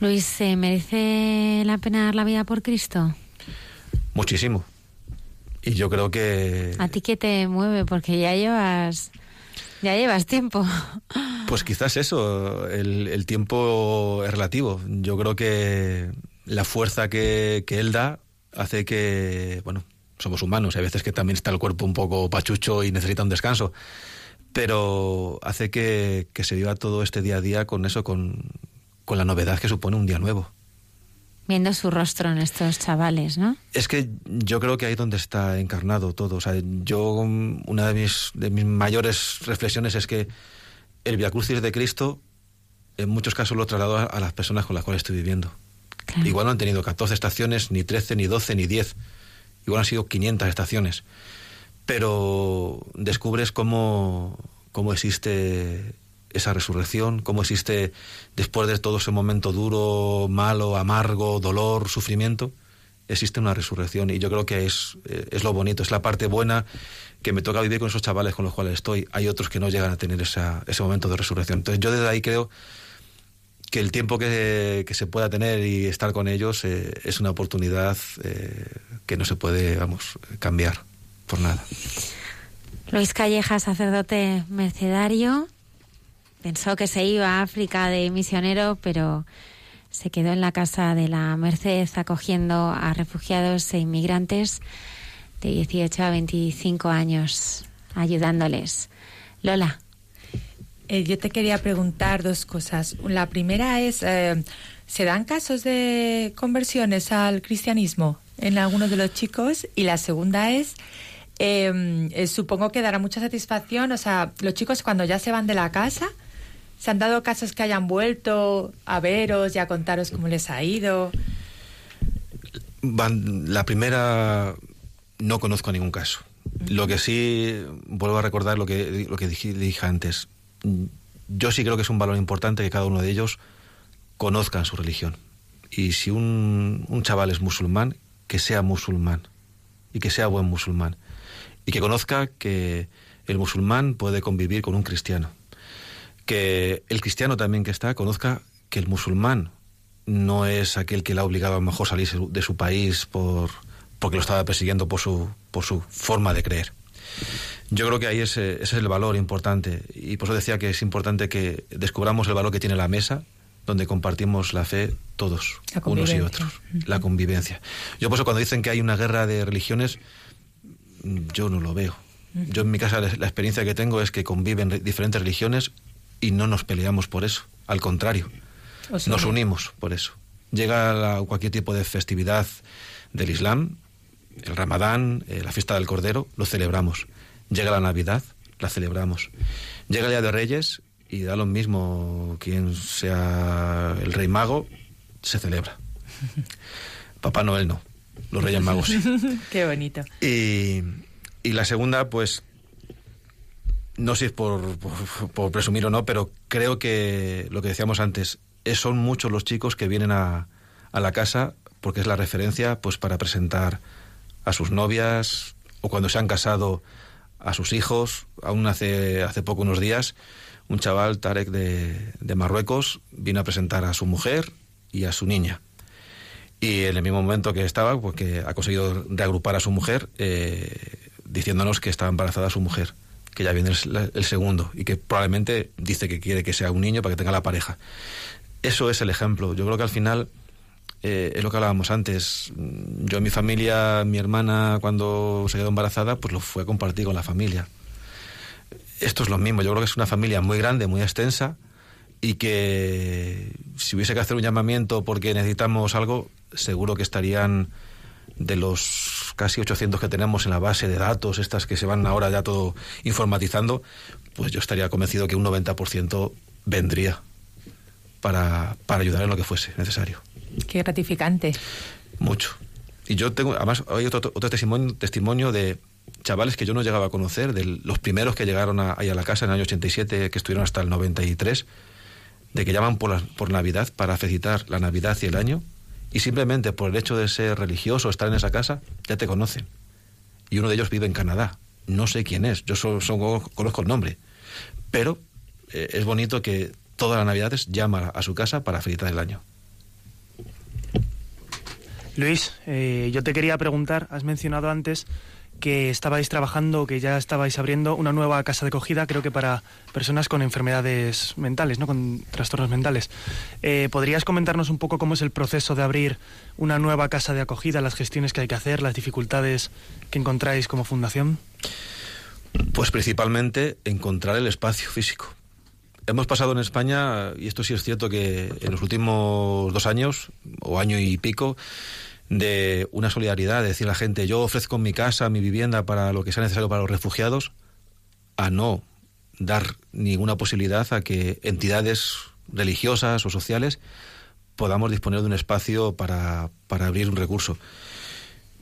Luis, ¿se merece la pena dar la vida por Cristo?
Muchísimo. Y yo creo que...
¿A ti qué te mueve? Porque ya llevas... Ya llevas tiempo. [laughs]
Pues quizás eso, el, el tiempo es relativo. Yo creo que la fuerza que, que, él da hace que, bueno, somos humanos, hay veces que también está el cuerpo un poco pachucho y necesita un descanso, pero hace que, que se viva todo este día a día con eso, con, con la novedad que supone un día nuevo.
Viendo su rostro en estos chavales, ¿no?
Es que yo creo que ahí es donde está encarnado todo. O sea, yo, una de mis, de mis mayores reflexiones es que el Via Crucis de Cristo, en muchos casos lo traslado a, a las personas con las cuales estoy viviendo.
Claro.
Igual no han tenido 14 estaciones, ni 13, ni 12, ni 10. Igual han sido 500 estaciones. Pero descubres cómo, cómo existe esa resurrección, cómo existe después de todo ese momento duro, malo, amargo, dolor, sufrimiento, existe una resurrección. Y yo creo que es, eh, es lo bonito, es la parte buena que me toca vivir con esos chavales con los cuales estoy. Hay otros que no llegan a tener esa, ese momento de resurrección. Entonces yo desde ahí creo que el tiempo que, que se pueda tener y estar con ellos eh, es una oportunidad eh, que no se puede, vamos, cambiar por nada.
Luis Calleja, sacerdote mercedario, pensó que se iba a África de misionero, pero se quedó en la casa de la Merced acogiendo a refugiados e inmigrantes de 18 a 25 años, ayudándoles. Lola.
Eh, yo te quería preguntar dos cosas. La primera es, eh, ¿se dan casos de conversiones al cristianismo en algunos de los chicos? Y la segunda es, eh, eh, supongo que dará mucha satisfacción, o sea, los chicos cuando ya se van de la casa, ¿se han dado casos que hayan vuelto a veros y a contaros cómo les ha ido?
La primera no conozco ningún caso. Lo que sí, vuelvo a recordar lo que, lo que dije, dije antes. Yo sí creo que es un valor importante que cada uno de ellos conozcan su religión. Y si un, un chaval es musulmán, que sea musulmán. Y que sea buen musulmán. Y que conozca que el musulmán puede convivir con un cristiano. Que el cristiano también que está conozca que el musulmán no es aquel que le ha obligado a lo mejor salir de su país por, porque lo estaba persiguiendo por su, por su forma de creer. Yo creo que ahí ese, ese es el valor importante y por eso decía que es importante que descubramos el valor que tiene la mesa donde compartimos la fe todos,
La
unos y otros, la convivencia. Yo por eso cuando dicen que hay una guerra de religiones, yo no lo veo. Yo en mi casa la experiencia que tengo es que conviven re- diferentes religiones y no nos peleamos por eso, al contrario,
Os
nos unimos por eso. Llega la- cualquier tipo de festividad del Islam, el Ramadán, eh, la fiesta del Cordero, lo celebramos. Llega la Navidad, la celebramos. Llega el Día de Reyes y da lo mismo quien sea el Rey Mago, se celebra. [laughs] Papá Noel no, los Reyes Magos sí. [laughs]
Qué bonito.
Y, y la segunda, pues, no sé si es por, presumir o no, pero creo que lo que decíamos antes, es, son muchos los chicos que vienen a, a la casa porque es la referencia pues para presentar a sus novias o cuando se han casado a sus hijos. Aún hace, hace poco, unos días, un chaval, Tarek de, Marruecos, vino a presentar a su mujer y a su niña. Y en el mismo momento que estaba, pues que ha conseguido reagrupar a su mujer, eh, diciéndonos que estaba embarazada su mujer, que ya viene el, el segundo, y que probablemente dice que quiere que sea un niño para que tenga la pareja. Eso es el ejemplo. Yo creo que al final eh, es lo que hablábamos antes. Yo mi familia, mi hermana cuando se quedó embarazada, pues lo fue a compartir con la familia. Esto es lo mismo. Yo creo que es una familia muy grande, muy extensa, y que si hubiese que hacer un llamamiento porque necesitamos algo, seguro que estarían de los casi 800 que tenemos en la base de datos, estas que se van ahora ya todo informatizando, pues yo estaría convencido que un 90% vendría para, para ayudar en lo que fuese necesario.
Qué gratificante.
Mucho. Y yo tengo, además, hay otro, otro testimonio, testimonio de chavales que yo no llegaba a conocer, de los primeros que llegaron a, ahí a la casa en el año 87, que estuvieron hasta el 93, de que llaman por, la, por Navidad para felicitar la Navidad y el año, y simplemente por el hecho de ser religioso, estar en esa casa, ya te conocen. Y uno de ellos vive en Canadá. No sé quién es, yo solo, conozco el nombre. Pero eh, es bonito que todas las Navidades llama a su casa para felicitar el año.
Luis, eh, yo te quería preguntar, has mencionado antes que estabais trabajando, que ya estabais abriendo una nueva casa de acogida, creo que para personas con enfermedades mentales, ¿no? con trastornos mentales. Eh, ¿Podrías comentarnos un poco cómo es el proceso de abrir una nueva casa de acogida, las gestiones que hay que hacer, las dificultades que encontráis como fundación?
Pues principalmente encontrar el espacio físico. hemos pasado en España, y esto sí es cierto que en los últimos dos años, o año y pico, de una solidaridad, de decir a la gente, yo ofrezco mi casa, mi vivienda para lo que sea necesario para los refugiados, a no dar ninguna posibilidad a que entidades religiosas o sociales podamos disponer de un espacio para, para abrir un recurso.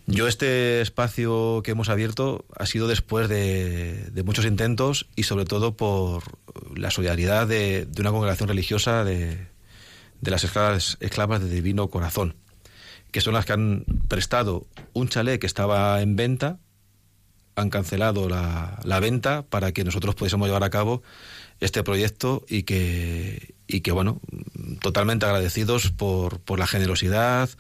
Yo este espacio que hemos abierto ha sido después de, de muchos intentos y sobre todo por la solidaridad de, de una congregación religiosa de, de las esclavas, esclavas de Divino Corazón, que son las que han prestado un chalet que estaba en venta, han cancelado la, la venta para que nosotros pudiésemos llevar a cabo este proyecto y que, y que bueno, totalmente agradecidos por, por la generosidad,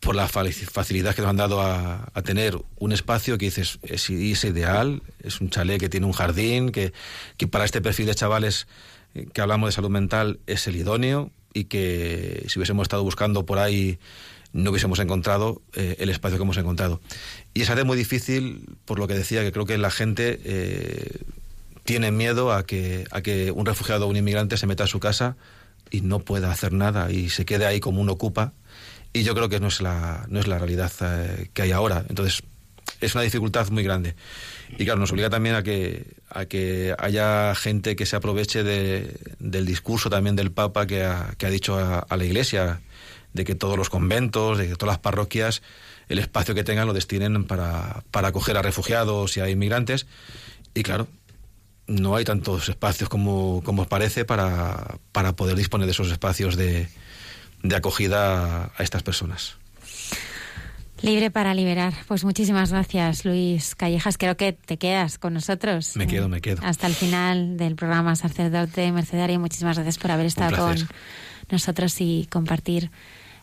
por la fa- facilidad que nos han dado a, a tener un espacio que dices es, es ideal, es un chalet que tiene un jardín, que, que para este perfil de chavales eh, que hablamos de salud mental es el idóneo y que si hubiésemos estado buscando por ahí no hubiésemos encontrado eh, el espacio que hemos encontrado. Y es algo muy difícil, por lo que decía, que creo que la gente eh, tiene miedo a que, a que un refugiado o un inmigrante se meta a su casa y no pueda hacer nada y se quede ahí como un ocupa. Y yo creo que no es la, no es la realidad eh, que hay ahora. Entonces, es una dificultad muy grande. Y claro, nos obliga también a que, a que haya gente que se aproveche de- del discurso también del Papa que ha, dicho a la Iglesia, de que todos los conventos, de que todas las parroquias, el espacio que tengan lo destinen para, para acoger a refugiados y a inmigrantes. Y claro, no hay tantos espacios como, como os parece para, para poder disponer de esos espacios de, de acogida a estas personas.
Libre para liberar. Pues muchísimas gracias, Luis Callejas. Creo que te quedas con nosotros.
Me quedo, me quedo.
Hasta el final del programa Sacerdote Mercedario. Muchísimas gracias por haber estado con nosotros y compartir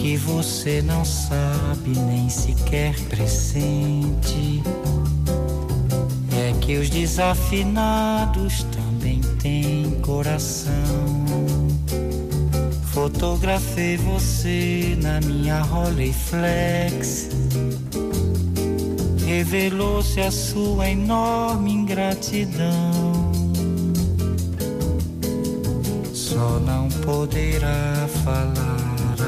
Que você não sabe nem sequer pressente é que os desafinados também têm coração. Fotografei você na minha Rolleiflex. Revelou-se a sua enorme ingratidão. Só não poderá falar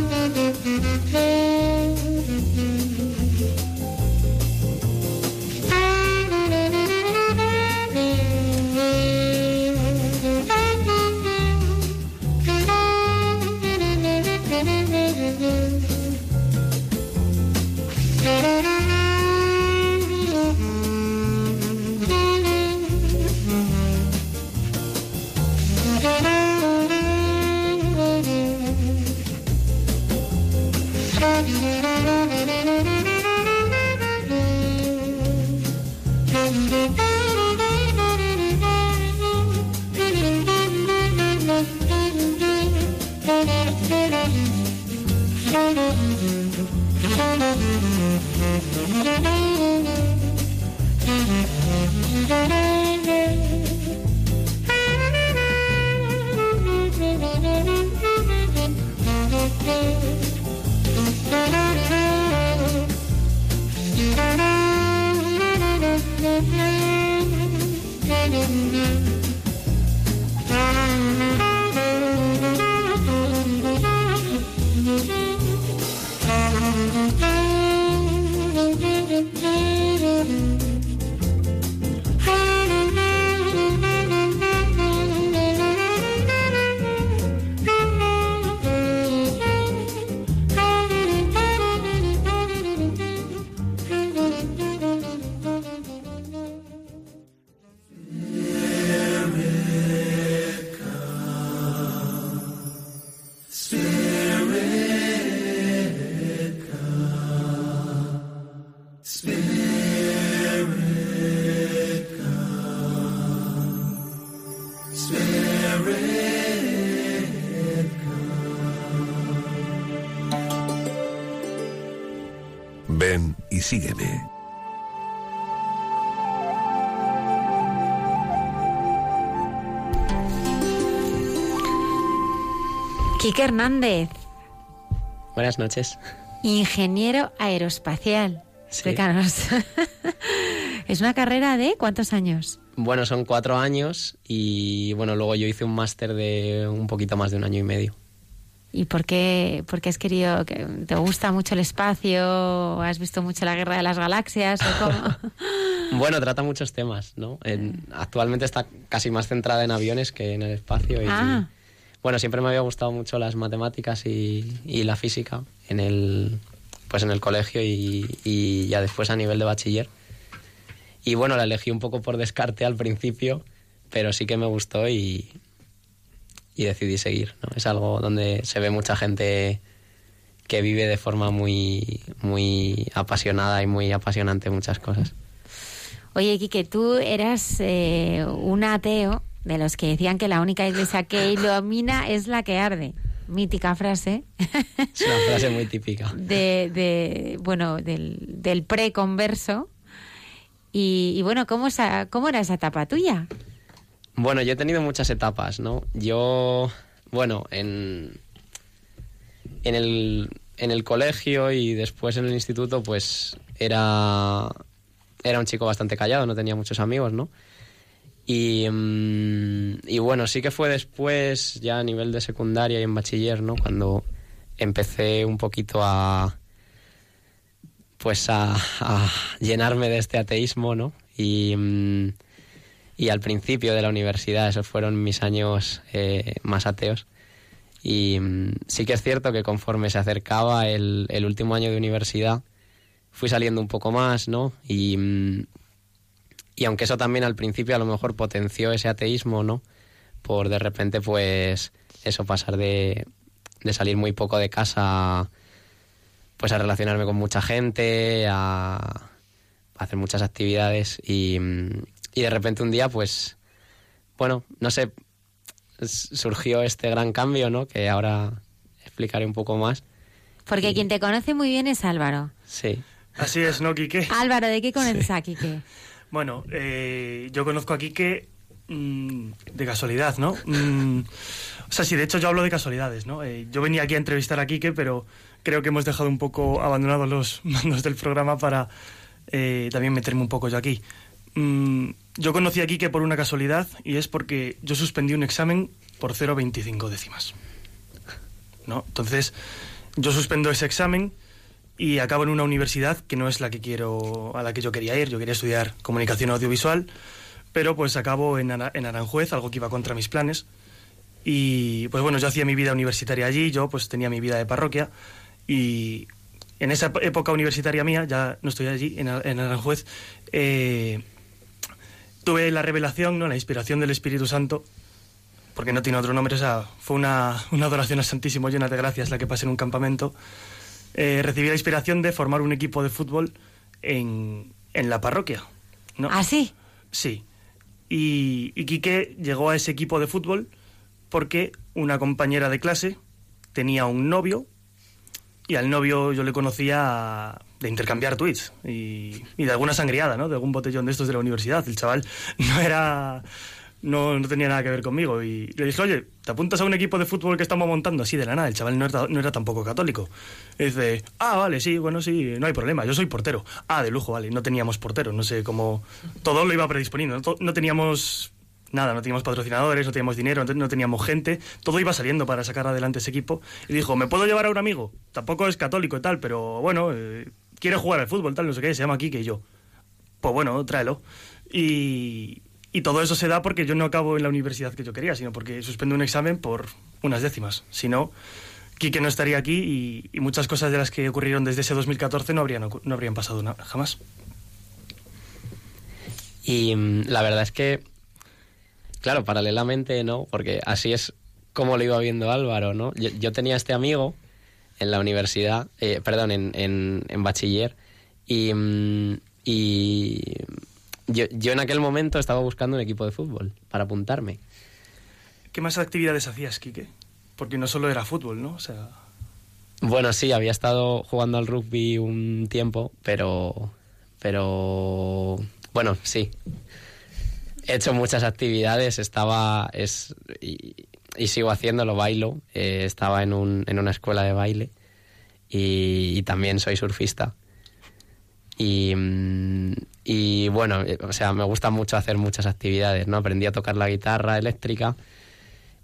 Thank you.
Quique Hernández,
Buenas noches.
ingeniero aeroespacial.
Sí. [laughs]
Es una carrera de cuántos años?
Bueno, son cuatro años y bueno, luego yo hice un máster de un poquito más de un año y medio.
¿Y por qué, por qué has querido que te gusta mucho el espacio? ¿Has visto mucho la guerra de las galaxias o cómo? [laughs]
Bueno, trata muchos temas, ¿no? En- actualmente está casi más centrada en aviones que en el espacio. Y,
Ah.
Bueno, siempre me había gustado mucho las matemáticas y, la física en el, pues en el colegio y, ya después a nivel de bachiller. Y bueno, la elegí un poco por descarte al principio, pero sí que me gustó y, y decidí seguir. ¿no? Es algo donde se ve mucha gente que vive de forma muy, muy apasionada y muy apasionante muchas cosas.
Oye, Quique, tú eras eh, un ateo de los que decían que la única iglesia que ilumina es la que arde. Mítica frase
Es una frase muy típica.
de, de, bueno, del, del preconverso. Y, y bueno, ¿cómo, esa- ¿cómo era esa etapa tuya?
Bueno, yo he tenido muchas etapas, ¿no? Yo, bueno, en, en, el, en el colegio y después en el instituto, pues era, era un chico bastante callado, no tenía muchos amigos, ¿no? Y, mm, y bueno, sí que fue después, ya a nivel de secundaria y en bachiller, ¿no? Cuando empecé un poquito a pues a, a llenarme de este ateísmo, ¿no? Y, mm, y al principio de la universidad, esos fueron mis años eh, más ateos. Y mm, sí que es cierto que conforme se acercaba el, último año de universidad, fui saliendo un poco más, ¿no? Y aunque eso también al principio a lo mejor potenció ese ateísmo, ¿no? Por de repente, pues, eso, pasar de, de salir muy poco de casa, pues a relacionarme con mucha gente, a, a hacer muchas actividades y, y de repente un día, pues, bueno, no sé, surgió este gran cambio, ¿no? Que ahora explicaré un poco más.
Porque quien te conoce muy bien es Álvaro.
Sí.
Así es, ¿no, Quique?
Álvaro, ¿de qué conoces a Quique?
Bueno, eh, yo conozco a Quique mm, de casualidad, ¿no? Mm, o sea, sí, de hecho yo hablo de casualidades, ¿no? Eh, yo venía aquí a entrevistar a Quique, pero creo que hemos dejado un poco abandonados los [laughs] mandos del programa para eh, también meterme un poco yo aquí. Mm, yo conocí a Quique por una casualidad y es porque yo suspendí un examen por 0,25 décimas. ¿No? Entonces, yo suspendo ese examen y acabo en una universidad que no es la que quiero a la que yo quería ir. Yo quería estudiar comunicación audiovisual pero pues acabo en, Ara- en Aranjuez algo que iba contra mis planes. Y pues bueno yo hacía mi vida universitaria allí yo pues tenía mi vida de parroquia. Y en esa época universitaria mía ya no estoy allí en, en Aranjuez eh, tuve la revelación no la inspiración del Espíritu Santo porque no tiene otro nombre, o sea, fue una, una adoración al Santísimo llena de gracias la que pasé en un campamento. Eh, recibí la inspiración de formar un equipo de fútbol en, en la parroquia. ¿no?
¿Ah, sí?
Sí. Y, y Quique llegó a ese equipo de fútbol porque una compañera de clase tenía un novio y al novio yo le conocía de intercambiar tweets y, y de alguna sangriada, ¿no? De algún botellón de estos de la universidad. El chaval no era... No, no tenía nada que ver conmigo y le dije, oye, ¿te apuntas a un equipo de fútbol que estamos montando así de la nada? El chaval no era, tampoco católico. Y dice, ah, vale, sí, bueno, sí, no hay problema, yo soy portero. Ah, de lujo, vale, no teníamos portero, no sé cómo... Todo lo iba predisponiendo, no, teníamos nada, no teníamos patrocinadores, no teníamos dinero, no teníamos gente, todo iba saliendo para sacar adelante ese equipo. Y dijo, ¿me puedo llevar a un amigo? Tampoco es católico y tal, pero bueno, eh, quiere jugar al fútbol, tal, no sé qué, se llama Kike y yo. Pues bueno, tráelo. Y, y todo eso se da porque yo no acabo en la universidad que yo quería, sino porque suspendo un examen por unas décimas. Si no, Quique no estaría aquí y, muchas cosas de las que ocurrieron desde ese 2014 no habrían, no habrían pasado na- jamás.
Y mm, la verdad es que, claro, paralelamente, ¿no? Porque así es como lo iba viendo Álvaro, ¿no? Yo, tenía este amigo en la universidad, eh, perdón, en, en, bachiller, Y, mm, y yo, yo en aquel momento estaba buscando un equipo de fútbol para apuntarme.
¿Qué más actividades hacías, Quique? Porque no solo era fútbol, ¿no? O sea,
Bueno, sí, había estado jugando al rugby un tiempo, pero. Pero. Bueno, sí. He hecho muchas actividades, estaba. Es, y, y sigo haciéndolo, bailo. Eh, estaba en, un, en una escuela de baile y, y también soy surfista. Y, mm, y bueno, eh, o sea, me gusta mucho hacer muchas actividades, ¿no? Aprendí a tocar la guitarra eléctrica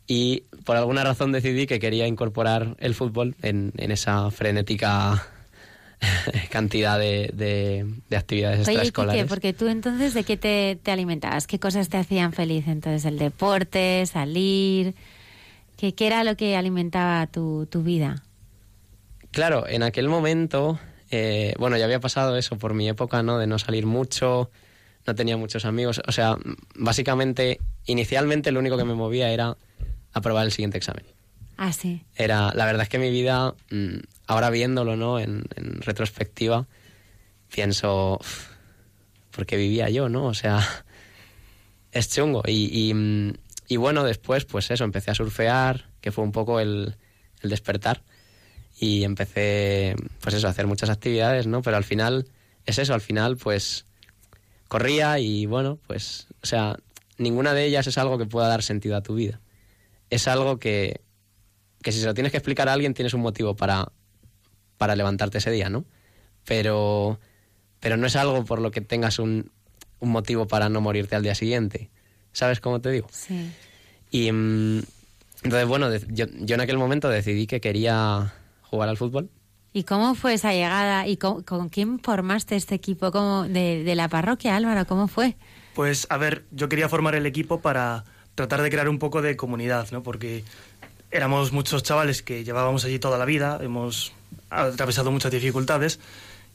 y por alguna razón decidí que quería incorporar el fútbol en, en esa frenética [laughs] cantidad de, de- de actividades
Oye,
extraescolares.
Quique, porque tú entonces, ¿de qué te, te alimentabas? ¿Qué cosas te hacían feliz? Entonces, el deporte, salir... ¿Qué, qué era lo que alimentaba tu, tu vida?
Claro, en aquel momento, eh, bueno, ya había pasado eso por mi época, ¿no? De no salir mucho, no tenía muchos amigos. O sea, básicamente, inicialmente lo único que me movía era aprobar el siguiente examen.
Ah, sí.
Era, la verdad es que mi vida, mm, ahora viéndolo, ¿no? En, en retrospectiva, pienso, "Uf, ¿por qué vivía yo, no? O sea, [laughs] es chungo. Y, y, mm, y bueno, después, pues eso, empecé a surfear, que fue un poco el, el despertar. Y empecé, pues eso, a hacer muchas actividades, ¿no? Pero al final, es eso, al final, pues corría y bueno, pues, o sea, ninguna de ellas es algo que pueda dar sentido a tu vida. Es algo que, que si se lo tienes que explicar a alguien, tienes un motivo para, para levantarte ese día, ¿no? Pero, pero no es algo por lo que tengas un, un motivo para no morirte al día siguiente. ¿Sabes cómo te digo?
Sí.
Y mm, entonces, bueno, yo, yo en aquel momento decidí que quería jugar al fútbol.
¿Y cómo fue esa llegada? ¿Y con, con quién formaste este equipo ¿Cómo, de, de la parroquia, Álvaro? ¿Cómo fue?
Pues, a ver, yo quería formar el equipo para tratar de crear un poco de comunidad, ¿no? Porque éramos muchos chavales que llevábamos allí toda la vida, hemos atravesado muchas dificultades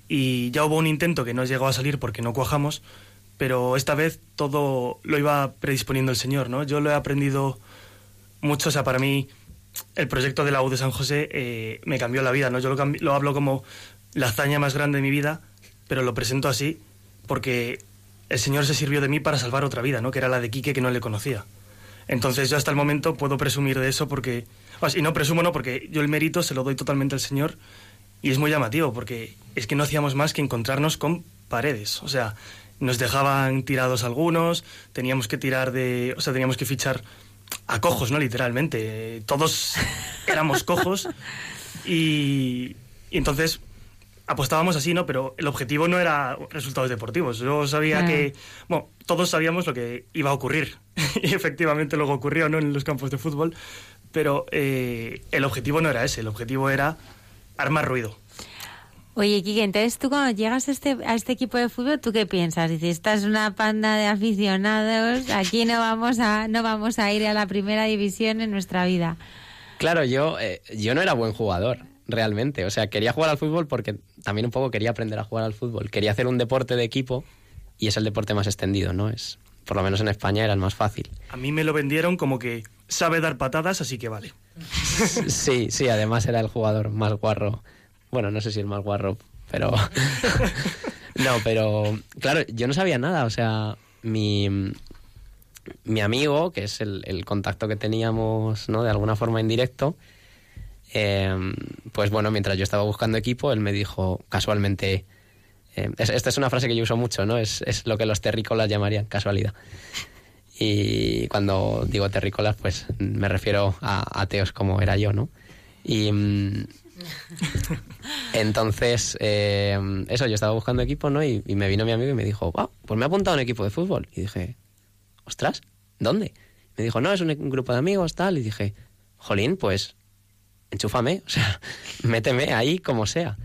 y ya hubo un intento que no llegó a salir porque no cuajamos, pero esta vez todo lo iba predisponiendo el Señor, ¿no? Yo lo he aprendido mucho, o sea, para mí el proyecto de la U de San José eh, me cambió la vida, ¿no? Yo lo, hablo como la hazaña más grande de mi vida, pero lo presento así porque el Señor se sirvió de mí para salvar otra vida, ¿no? Que era la de Quique que no le conocía. Entonces yo hasta el momento puedo presumir de eso porque... Y no presumo, no, porque yo el mérito se lo doy totalmente al Señor y es muy llamativo porque es que no hacíamos más que encontrarnos con paredes. O sea, nos dejaban tirados algunos, teníamos que tirar de... O sea, teníamos que fichar a cojos, ¿no? Literalmente. Todos éramos cojos y, y entonces apostábamos así, ¿no? Pero el objetivo no era resultados deportivos. Yo sabía que, bueno, todos sabíamos lo que iba a ocurrir. [laughs] y efectivamente luego ocurrió, ¿no? En los campos de fútbol. Pero eh, el objetivo no era ese, el objetivo era armar ruido.
Oye, Quique, entonces tú cuando llegas a este, a este equipo de fútbol, ¿tú qué piensas? Dices, esta es una panda de aficionados, aquí no vamos a, no vamos a ir a la primera división en nuestra vida.
Claro, yo, eh, yo no era buen jugador, realmente. O sea, quería jugar al fútbol porque también un poco quería aprender a jugar al fútbol. Quería hacer un deporte de equipo y es el deporte más extendido, ¿no? Es, por lo menos en España era el más fácil.
A mí me lo vendieron como que sabe dar patadas, así que vale.
Sí, sí, además era el jugador más guarro. Bueno, no sé si el más guarro, pero... [laughs] no, pero claro, yo no sabía nada. O sea, mi, mi amigo, que es el, el contacto que teníamos, ¿no? De alguna forma en directo, eh, pues bueno, mientras yo estaba buscando equipo, él me dijo casualmente... eh, es- esta es una frase que yo uso mucho, ¿no? Es, es lo que los terrícolas llamarían casualidad. Y cuando digo terrícolas, pues me refiero a ateos como era yo, ¿no? Y mm, [laughs] entonces, eh, eso, yo estaba buscando equipo, ¿no? Y, me vino mi amigo y me dijo, "Ah, pues me ha apuntado un equipo de fútbol. Y dije, ostras, ¿dónde? Me dijo, no, es un, un grupo de amigos, tal. Y dije, jolín, pues enchúfame, [laughs] o sea, méteme ahí como sea.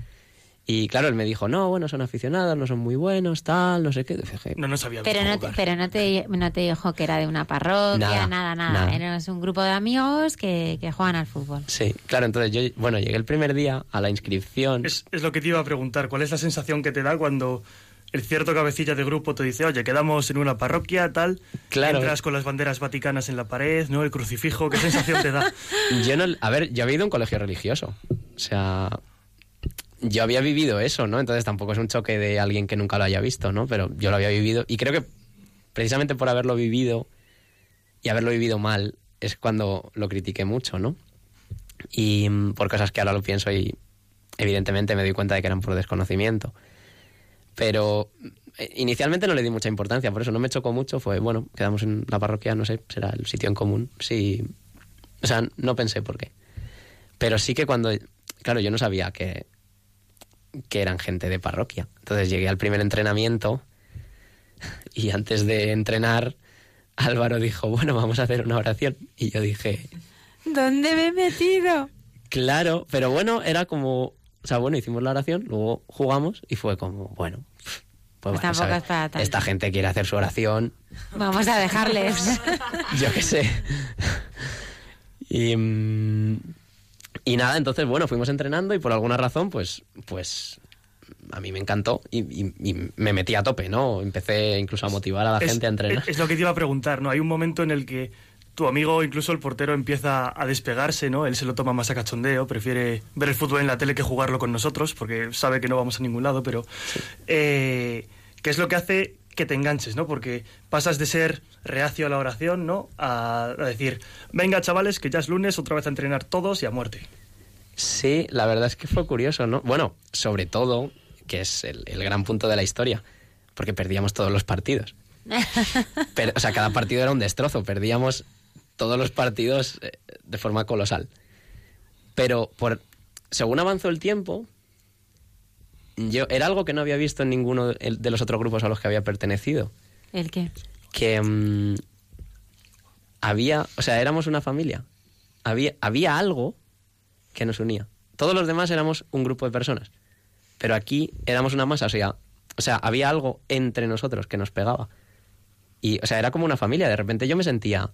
Y claro, él me dijo, no, bueno, son aficionados, no son muy buenos, tal, no sé qué.
No nos había
Pero no, te, pero no te, no te dijo que era de una parroquia,
Nada,
nada, nada.
nada.
Eres un grupo de amigos que, que juegan al fútbol.
Sí, claro, entonces yo, bueno, llegué el primer día a la inscripción.
Es, es lo que te iba a preguntar. ¿Cuál es la sensación que te da cuando el cierto cabecilla de grupo te dice, oye, quedamos en una parroquia, tal?
Claro.
Entras con las banderas vaticanas en la pared, ¿no? El crucifijo. ¿Qué sensación te da? [laughs]
Yo no, a ver, yo había ido a un colegio religioso. O sea, yo había vivido eso, ¿no? Entonces tampoco es un choque de alguien que nunca lo haya visto, ¿no? Pero yo lo había vivido y creo que precisamente por haberlo vivido y haberlo vivido mal es cuando lo critiqué mucho, ¿no? Y mm, por cosas que ahora lo pienso y evidentemente me doy cuenta de que eran por desconocimiento. Pero eh, inicialmente no le di mucha importancia, por eso no me chocó mucho. Fue, bueno, quedamos en la parroquia, no sé, será el sitio en común. Sí. O sea, no pensé por qué. Pero sí que cuando. Claro, yo no sabía que, que eran gente de parroquia. Entonces llegué al primer entrenamiento y antes de entrenar, Álvaro dijo, bueno, vamos a hacer una oración. Y yo dije,
¿Dónde me he metido?
Claro, pero bueno, era como, o sea, bueno, hicimos la oración, luego jugamos y fue como, bueno, pues bueno, ¿sabes?
es
esta gente quiere hacer su oración,
Vamos a dejarles. [laughs]
yo qué sé. Y, mm, y nada, entonces, bueno, fuimos entrenando y por alguna razón, pues, pues a mí me encantó y, y- y me metí a tope, ¿no? Empecé incluso a motivar a la
Es-
gente a entrenar.
Es, es lo que te iba a preguntar, ¿no? Hay un momento en el que tu amigo, incluso el portero, empieza a despegarse, ¿no? Él se lo toma más a cachondeo, prefiere ver el fútbol en la tele que jugarlo con nosotros, porque sabe que no vamos a ningún lado, pero... eh, ¿Qué es lo que hace que te enganches, ¿no? Porque pasas de ser reacio a la oración, ¿no? A, a decir, venga chavales, que ya es lunes, otra vez a entrenar todos y a muerte.
Sí, la verdad es que fue curioso, ¿no? Bueno, sobre todo, que es el, el gran punto de la historia, porque perdíamos todos los partidos. [laughs] Pero, o sea, cada partido era un destrozo, perdíamos todos los partidos eh, de forma colosal. Pero por, según avanzó el tiempo, yo era algo que no había visto en ninguno de los otros grupos a los que había pertenecido.
¿El qué?
Que mm, había, o sea, éramos una familia. Había, había algo que nos unía. Todos los demás éramos un grupo de personas. Pero aquí éramos una masa, o sea, o sea, había algo entre nosotros que nos pegaba. Y, o sea, era como una familia. De repente yo me sentía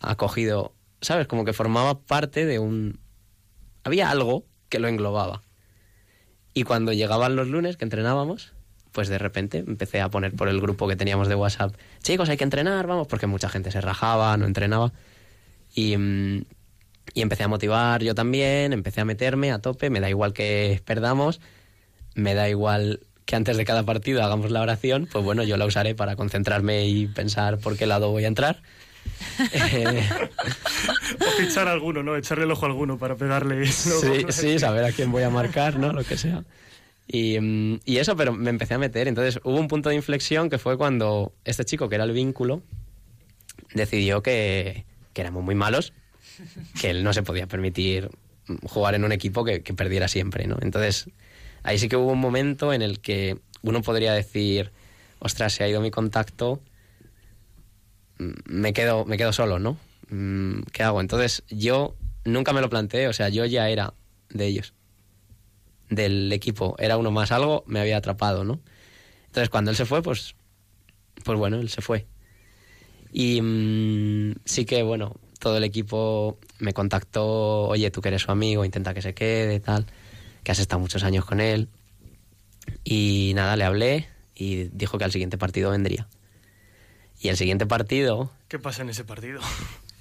acogido, ¿sabes? Como que formaba parte de un... Había algo que lo englobaba. Y cuando llegaban los lunes que entrenábamos, pues de repente empecé a poner por el grupo que teníamos de WhatsApp, chicos, hay que entrenar, vamos, porque mucha gente se rajaba, no entrenaba. Y, mm, y empecé a motivar yo también, empecé a meterme a tope, me da igual que perdamos, me da igual que antes de cada partido hagamos la oración, pues bueno, yo la usaré para concentrarme y pensar por qué lado voy a entrar. [laughs] Eh,
O fichar a alguno, ¿no? Echarle el ojo a alguno para pegarle.
Sí, sí, saber a quién voy a marcar, ¿no? Lo que sea. Y, mm, y eso, pero me empecé a meter. Entonces hubo un punto de inflexión que fue cuando este chico, que era el vínculo, decidió que, que éramos muy malos, que él no se podía permitir jugar en un equipo que, que perdiera siempre, ¿no? Entonces ahí sí que hubo un momento en el que uno podría decir, ostras, se ha ido mi contacto, me quedo, me quedo solo, ¿no? Mm, ¿Qué hago? Entonces yo nunca me lo planteé, o sea, yo ya era de ellos, del equipo, era uno más, algo me había atrapado, ¿no? Entonces cuando él se fue, pues, pues bueno, él se fue. Y mm, sí que, bueno, todo el equipo me contactó, oye, tú que eres su amigo, intenta que se quede, tal, que has estado muchos años con él. Y nada, le hablé y dijo que al siguiente partido vendría. Y el siguiente partido
¿Qué pasa en ese partido?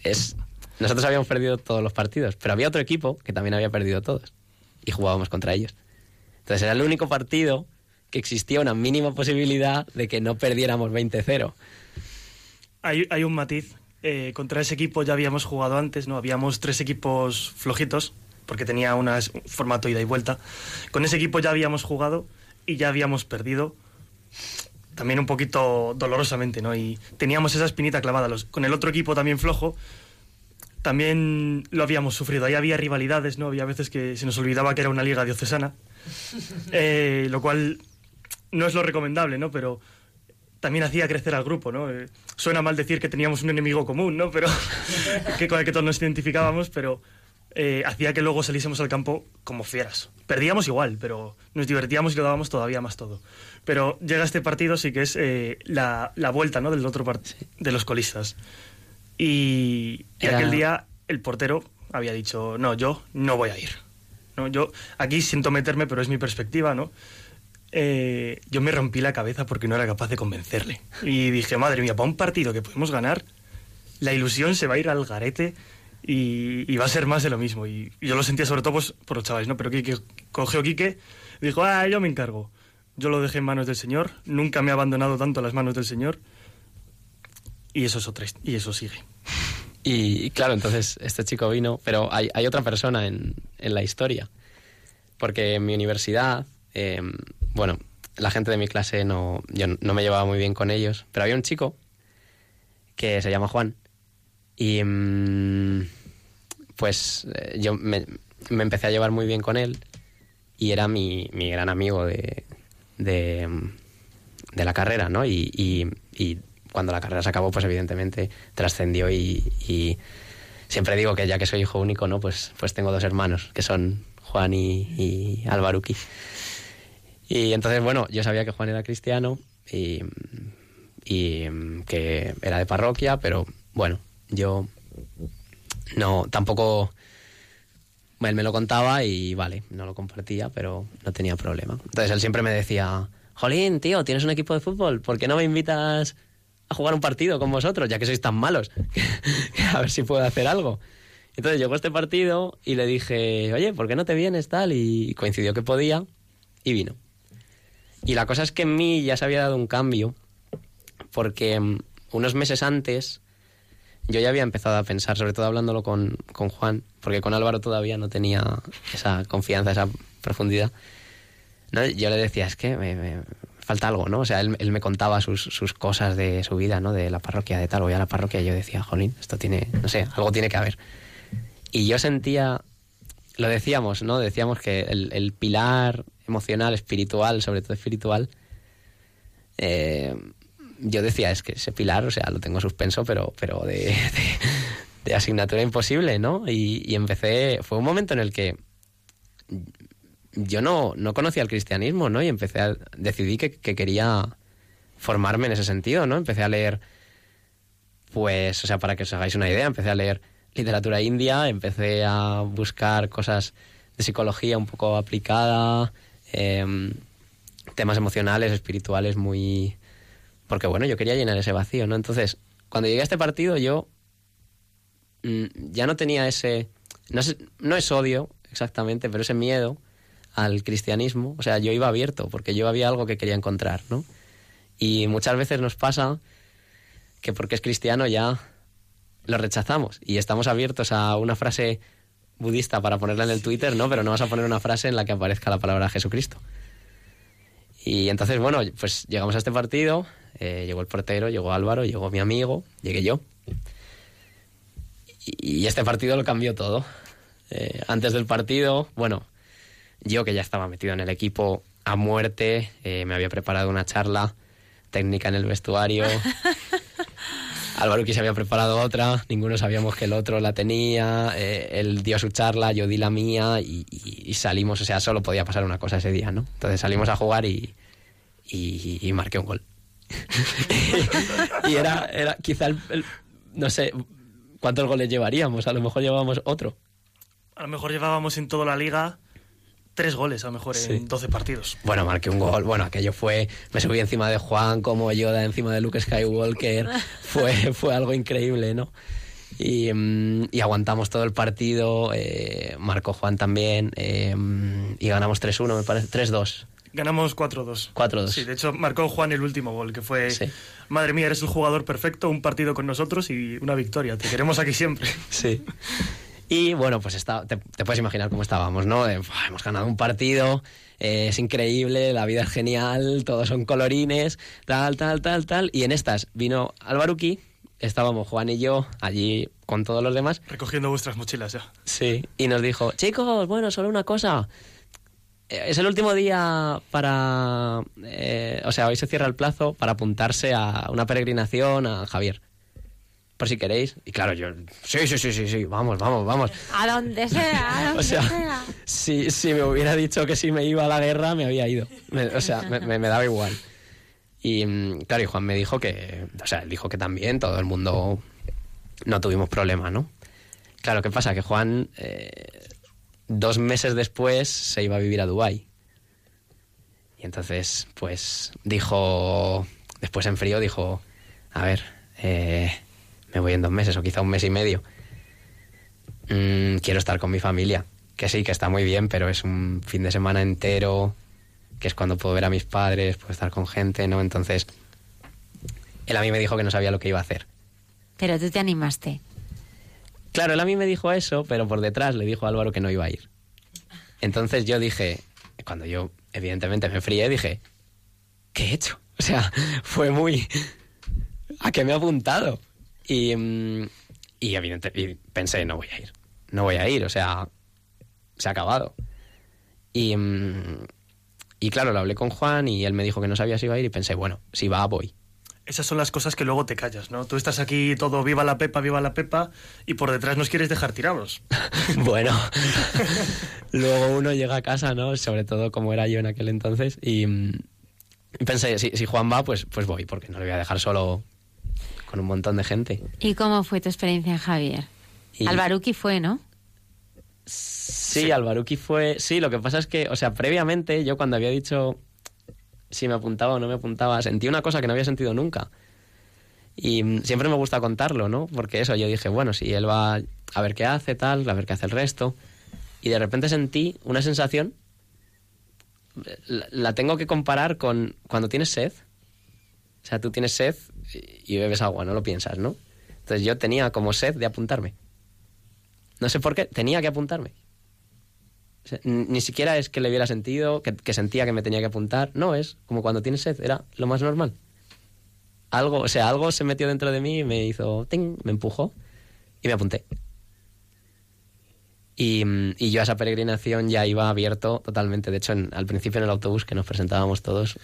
es... Nosotros habíamos perdido todos los partidos, pero había otro equipo que también había perdido todos. Y jugábamos contra ellos. Entonces era el único partido que existía una mínima posibilidad de que no perdiéramos 20-0.
Hay, hay un matiz. Eh, contra ese equipo ya habíamos jugado antes, ¿no? Habíamos tres equipos flojitos, porque tenía unas- un formato ida y vuelta. Con ese equipo ya habíamos jugado y ya habíamos perdido. También un poquito dolorosamente, ¿no? Y teníamos esa espinita clavada. Los- con el otro equipo también flojo, también lo habíamos sufrido. Ahí había rivalidades, ¿no? Había veces que se nos olvidaba que era una liga diocesana. [laughs] Eh, lo cual no es lo recomendable, ¿no? Pero también hacía crecer al grupo, ¿no? Eh, suena mal decir que teníamos un enemigo común, ¿no? Pero [laughs] que con el que todos nos identificábamos, pero eh, hacía que luego saliésemos al campo como fieras. Perdíamos igual, pero nos divertíamos y lo dábamos todavía más todo. Pero llega este partido, sí que es eh, la, la vuelta, ¿no? Del otro part- de los colistas. Y, y
Era-
aquel día el portero había dicho, no, yo no voy a ir. ¿no? Yo aquí siento meterme, pero es mi perspectiva, ¿no? Eh, yo me rompí la cabeza porque no era capaz de convencerle. Y dije, madre mía, para un partido que podemos ganar, la ilusión se va a ir al garete y, y va a ser más de lo mismo. Y, y yo lo sentía sobre todo pues, por los chavales, ¿no? Pero Quique cogió Quique dijo, ah, yo me encargo. Yo lo dejé en manos del Señor, nunca me ha abandonado tanto a las manos del Señor. Y eso es otra y eso sigue.
Y claro, entonces este chico vino, pero hay, hay otra persona en, en la historia. Porque en mi universidad, eh, bueno, la gente de mi clase no, yo no me llevaba muy bien con ellos, pero había un chico que se llama Juan. Y mm, pues eh, yo me, me empecé a llevar muy bien con él y era mi, mi gran amigo de, de, de la carrera, ¿no? Y, y- cuando la carrera se acabó, pues evidentemente trascendió y, siempre digo que ya que soy hijo único, ¿no? Pues, pues tengo dos hermanos, que son Juan y, Alvaruki. Y entonces, bueno, yo sabía que Juan era cristiano y, que era de parroquia, pero bueno, yo no, tampoco... Él me lo contaba y vale, no lo compartía, pero no tenía problema. Entonces él siempre me decía, Jolín, tío, tienes un equipo de fútbol, ¿por qué no me invitas a jugar un partido con vosotros, ya que sois tan malos? [laughs] a ver si puedo hacer algo. Entonces llegó este partido y le dije, oye, ¿por qué no te vienes tal? Y coincidió que podía y vino. Y la cosa es que en mí ya se había dado un cambio, porque mm, unos meses antes yo ya había empezado a pensar, sobre todo hablándolo con, con Juan, porque con Álvaro todavía no tenía esa confianza, esa profundidad. ¿no? Yo le decía, es que me, falta algo, ¿no? O sea, él, él me contaba sus, sus cosas de su vida, ¿no? De la parroquia, de tal, voy a la parroquia, y yo decía, jolín, esto tiene, no sé, algo tiene que haber. Y yo sentía, lo decíamos, ¿no? Decíamos que el, el pilar emocional, espiritual, sobre todo espiritual, eh, yo decía, es que ese pilar, o sea, lo tengo suspenso, pero, pero de, [laughs] de, de asignatura imposible, ¿no? Y, y empecé, fue un momento en el que yo no, no conocía el cristianismo, ¿no? Y empecé a, decidí que, que quería formarme en ese sentido, ¿no? Empecé a leer, pues, o sea, para que os hagáis una idea, empecé a leer literatura india, empecé a buscar cosas de psicología un poco aplicada, em, temas emocionales, espirituales muy... Porque bueno, yo quería llenar ese vacío, ¿no? Entonces, cuando llegué a este partido yo mm, ya no tenía ese... No es, no es odio exactamente, pero ese miedo al cristianismo. O sea, yo iba abierto porque yo había algo que quería encontrar, ¿no? Y muchas veces nos pasa que porque es cristiano ya lo rechazamos y estamos abiertos a una frase budista para ponerla en el Twitter, ¿no? Pero no vas a poner una frase en la que aparezca la palabra Jesucristo. Y entonces, bueno, pues llegamos a este partido, eh, llegó el portero, llegó Álvaro, llegó mi amigo, llegué yo. Y, y este partido lo cambió todo. Eh, antes del partido, bueno, yo que ya estaba metido en el equipo a muerte, eh, me había preparado una charla técnica en el vestuario. [laughs] Álvaro que se había preparado otra, ninguno sabíamos que el otro la tenía, eh, él dio su charla, yo di la mía y, y- y salimos, o sea, solo podía pasar una cosa ese día, ¿no? Entonces salimos a jugar y, y, y marqué un gol. [laughs] y era, era quizá el, el- no sé, ¿cuántos goles llevaríamos? A lo mejor llevábamos otro.
A lo mejor llevábamos en toda la liga tres goles, a lo mejor
Sí.
en 12 partidos.
Bueno, marqué un gol. Bueno, aquello fue. Me subí encima de Juan como Yoda encima de Luke Skywalker. [laughs] fue, fue algo increíble, ¿no? Y, mm, y aguantamos todo el partido. eh, marcó Juan también. eh, y ganamos 3-1, me parece. 3-2.
Ganamos 4-2.
4-2.
Sí, de hecho marcó Juan el último gol, que fue,
Sí.
madre mía, eres el jugador perfecto, un partido con nosotros y una victoria. Te queremos aquí siempre. [laughs]
Sí. Y bueno, pues está, te, te puedes imaginar cómo estábamos, ¿no? De, "Buah, hemos ganado un partido, eh, es increíble, la vida es genial, todos son colorines, tal, tal, tal, tal. Y en estas vino Alvaruki, estábamos Juan y yo allí con todos los demás.
Recogiendo vuestras mochilas ya.
Sí. Y nos dijo, chicos, bueno, solo una cosa. Eh, Es el último día para... eh, o sea, hoy se cierra el plazo para apuntarse a una peregrinación a Javier. Por si queréis. Y claro, yo... Sí, sí, sí, sí, sí, vamos, vamos, vamos.
A donde sea, a [laughs] donde
O sea,
sea.
si, si me hubiera dicho que si me iba a la guerra, me había ido. Me- o sea, me, me- me daba igual. Y mm, claro, y Juan me dijo que, o sea, él dijo que también, todo el mundo no tuvimos problema, ¿no? Claro, ¿qué pasa? Que Juan, eh, dos meses después, se iba a vivir a Dubái. Y entonces, pues, dijo, después en frío, dijo, a ver, eh, me voy en dos meses o quizá un mes y medio. mm, quiero estar con mi familia. Que sí, que está muy bien, pero es un fin de semana entero, que es cuando puedo ver a mis padres, puedo estar con gente, ¿no? Entonces, él a mí me dijo que no sabía lo que iba a hacer.
Pero tú te animaste.
Claro, él a mí me dijo eso, pero por detrás le dijo a Álvaro que no iba a ir. Entonces yo dije, cuando yo evidentemente me frié, dije, ¿qué he hecho? O sea, [laughs] fue muy... ¿A qué me he apuntado? Y, mm, y evidentemente pensé, no voy a ir. No voy a ir, o sea, se ha acabado. Y, mm, y claro, lo hablé con Juan y él me dijo que no sabía si iba a ir y pensé, bueno, si va, voy.
Esas son las cosas que luego te callas, ¿no? Tú estás aquí todo viva la pepa, viva la pepa, y por detrás nos quieres dejar tirados. [laughs]
bueno, [laughs] luego uno llega a casa, ¿no? Sobre todo como era yo en aquel entonces, y, mm, y pensé, si, si Juan va, pues, pues voy, porque no le voy a dejar solo con un montón de gente.
¿Y cómo fue tu experiencia en Javier?
Y-
Albaruki fue, ¿no?
Sí, Albaruki fue. Sí, lo que pasa es que, o sea, previamente yo cuando había dicho si me apuntaba o no me apuntaba, sentí una cosa que no había sentido nunca. Y siempre me gusta contarlo, ¿no? Porque eso, yo dije, bueno, si él va a ver qué hace, tal, a ver qué hace el resto. Y de repente sentí una sensación. La, la tengo que comparar con cuando tienes sed. O sea, tú tienes sed y y bebes agua, no lo piensas, ¿no? Entonces yo tenía como sed de apuntarme. No sé por qué, tenía que apuntarme. Ni siquiera es que le hubiera sentido, que, que sentía que me tenía que apuntar. No, es como cuando tienes sed, era lo más normal. Algo, o sea, algo se metió dentro de mí y me hizo, ting, me empujó y me apunté. Y, mm, y yo a esa peregrinación ya iba abierto totalmente. De hecho, en- al principio en el autobús que nos presentábamos todos,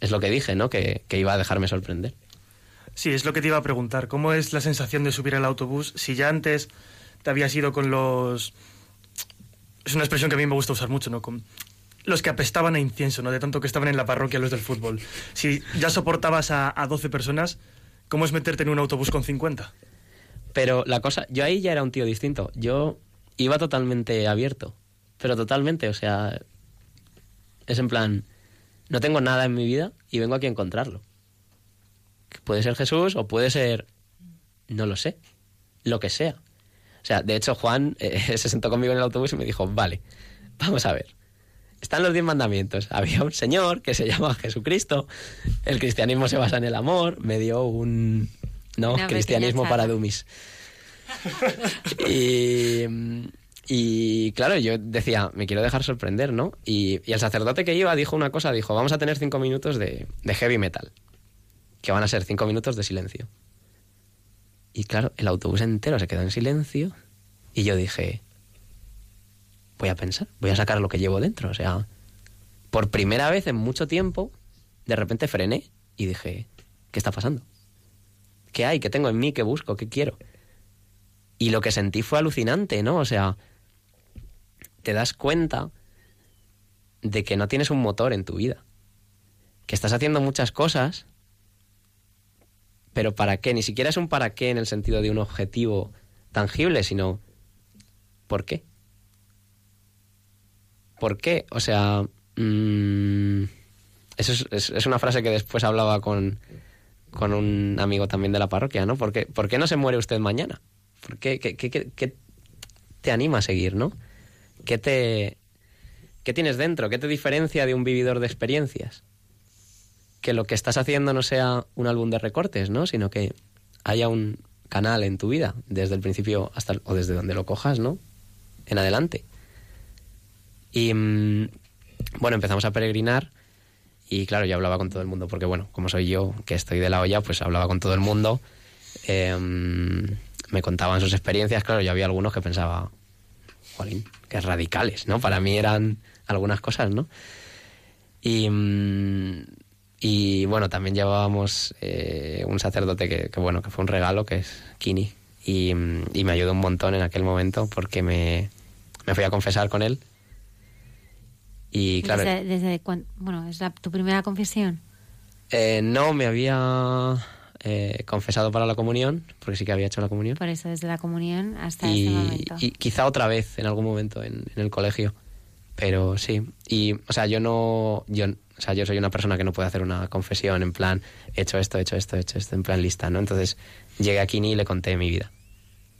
es lo que dije, ¿no? Que, que iba a dejarme sorprender.
Sí, es lo que te iba a preguntar. ¿Cómo es la sensación de subir al autobús? Si ya antes te habías ido con los... Es una expresión que a mí me gusta usar mucho, ¿no? Con los que apestaban a incienso, ¿no? De tanto que estaban en la parroquia los del fútbol. Si ya soportabas a, a 12 personas, ¿cómo es meterte en un autobús con 50?
Pero la cosa, yo ahí ya era un tío distinto. Yo iba totalmente abierto. Pero totalmente, o sea. Es en plan. No tengo nada en mi vida y vengo aquí a encontrarlo. Puede ser Jesús o puede ser. No lo sé. Lo que sea. O sea, de hecho, Juan eh, [laughs] se sentó conmigo en el autobús y me dijo: Vale, vamos a ver. Están los diez mandamientos. Había un señor que se llama Jesucristo. El cristianismo se basa en el amor. Me dio un. No,
Una
cristianismo para dummies. y, y claro, yo decía, me quiero dejar sorprender, ¿no? Y, y el sacerdote que iba dijo una cosa, dijo, vamos a tener cinco minutos de, de heavy metal, que van a ser cinco minutos de silencio. Y claro, el autobús entero se quedó en silencio y yo dije, voy a pensar, voy a sacar lo que llevo dentro. O sea, por primera vez en mucho tiempo, de repente frené y dije, ¿qué está pasando? ¿Qué hay? ¿Qué tengo en mí? ¿Qué busco? ¿Qué quiero? Y lo que sentí fue alucinante, ¿no? O sea, te das cuenta de que no tienes un motor en tu vida. Que estás haciendo muchas cosas, pero ¿para qué? Ni siquiera es un para qué en el sentido de un objetivo tangible, sino ¿por qué? ¿Por qué? O sea, mm, eso es, una frase que después hablaba con, con un amigo también de la parroquia, ¿no? ¿Por qué, por qué no se muere usted mañana? ¿Por qué- qué- qué te anima a seguir, no? ¿Qué te qué tienes dentro? ¿Qué te diferencia de un vividor de experiencias? Que lo que estás haciendo no sea un álbum de recortes, ¿no? Sino que haya un canal en tu vida, desde el principio hasta o desde donde lo cojas, ¿no? En adelante. Y mm, bueno, empezamos a peregrinar y claro, yo hablaba con todo el mundo, porque bueno, como soy yo, que estoy de la olla, pues hablaba con todo el mundo. Em, me contaban sus experiencias, claro, yo había algunos que pensaba, jolín, que radicales, ¿no? Para mí eran algunas cosas, ¿no? Y, mm, y bueno, también llevábamos eh, un sacerdote que, que, bueno, que fue un regalo, que es Kini, y, mm, y me ayudó un montón en aquel momento porque me, me fui a confesar con él. Y claro,
Desde, desde cuan- bueno, es la- tu primera confesión.
eh, no me había eh, confesado para la comunión, porque sí que había hecho la comunión.
Por eso, desde la comunión hasta
y,
momento.
y quizá otra vez en algún momento en, en el colegio. Pero sí. Y, o sea, yo no. Yo, o sea, yo soy una persona que no puede hacer una confesión en plan, he hecho esto, he hecho esto, he hecho esto, en plan lista, ¿no? Entonces llegué aquí y le conté mi vida.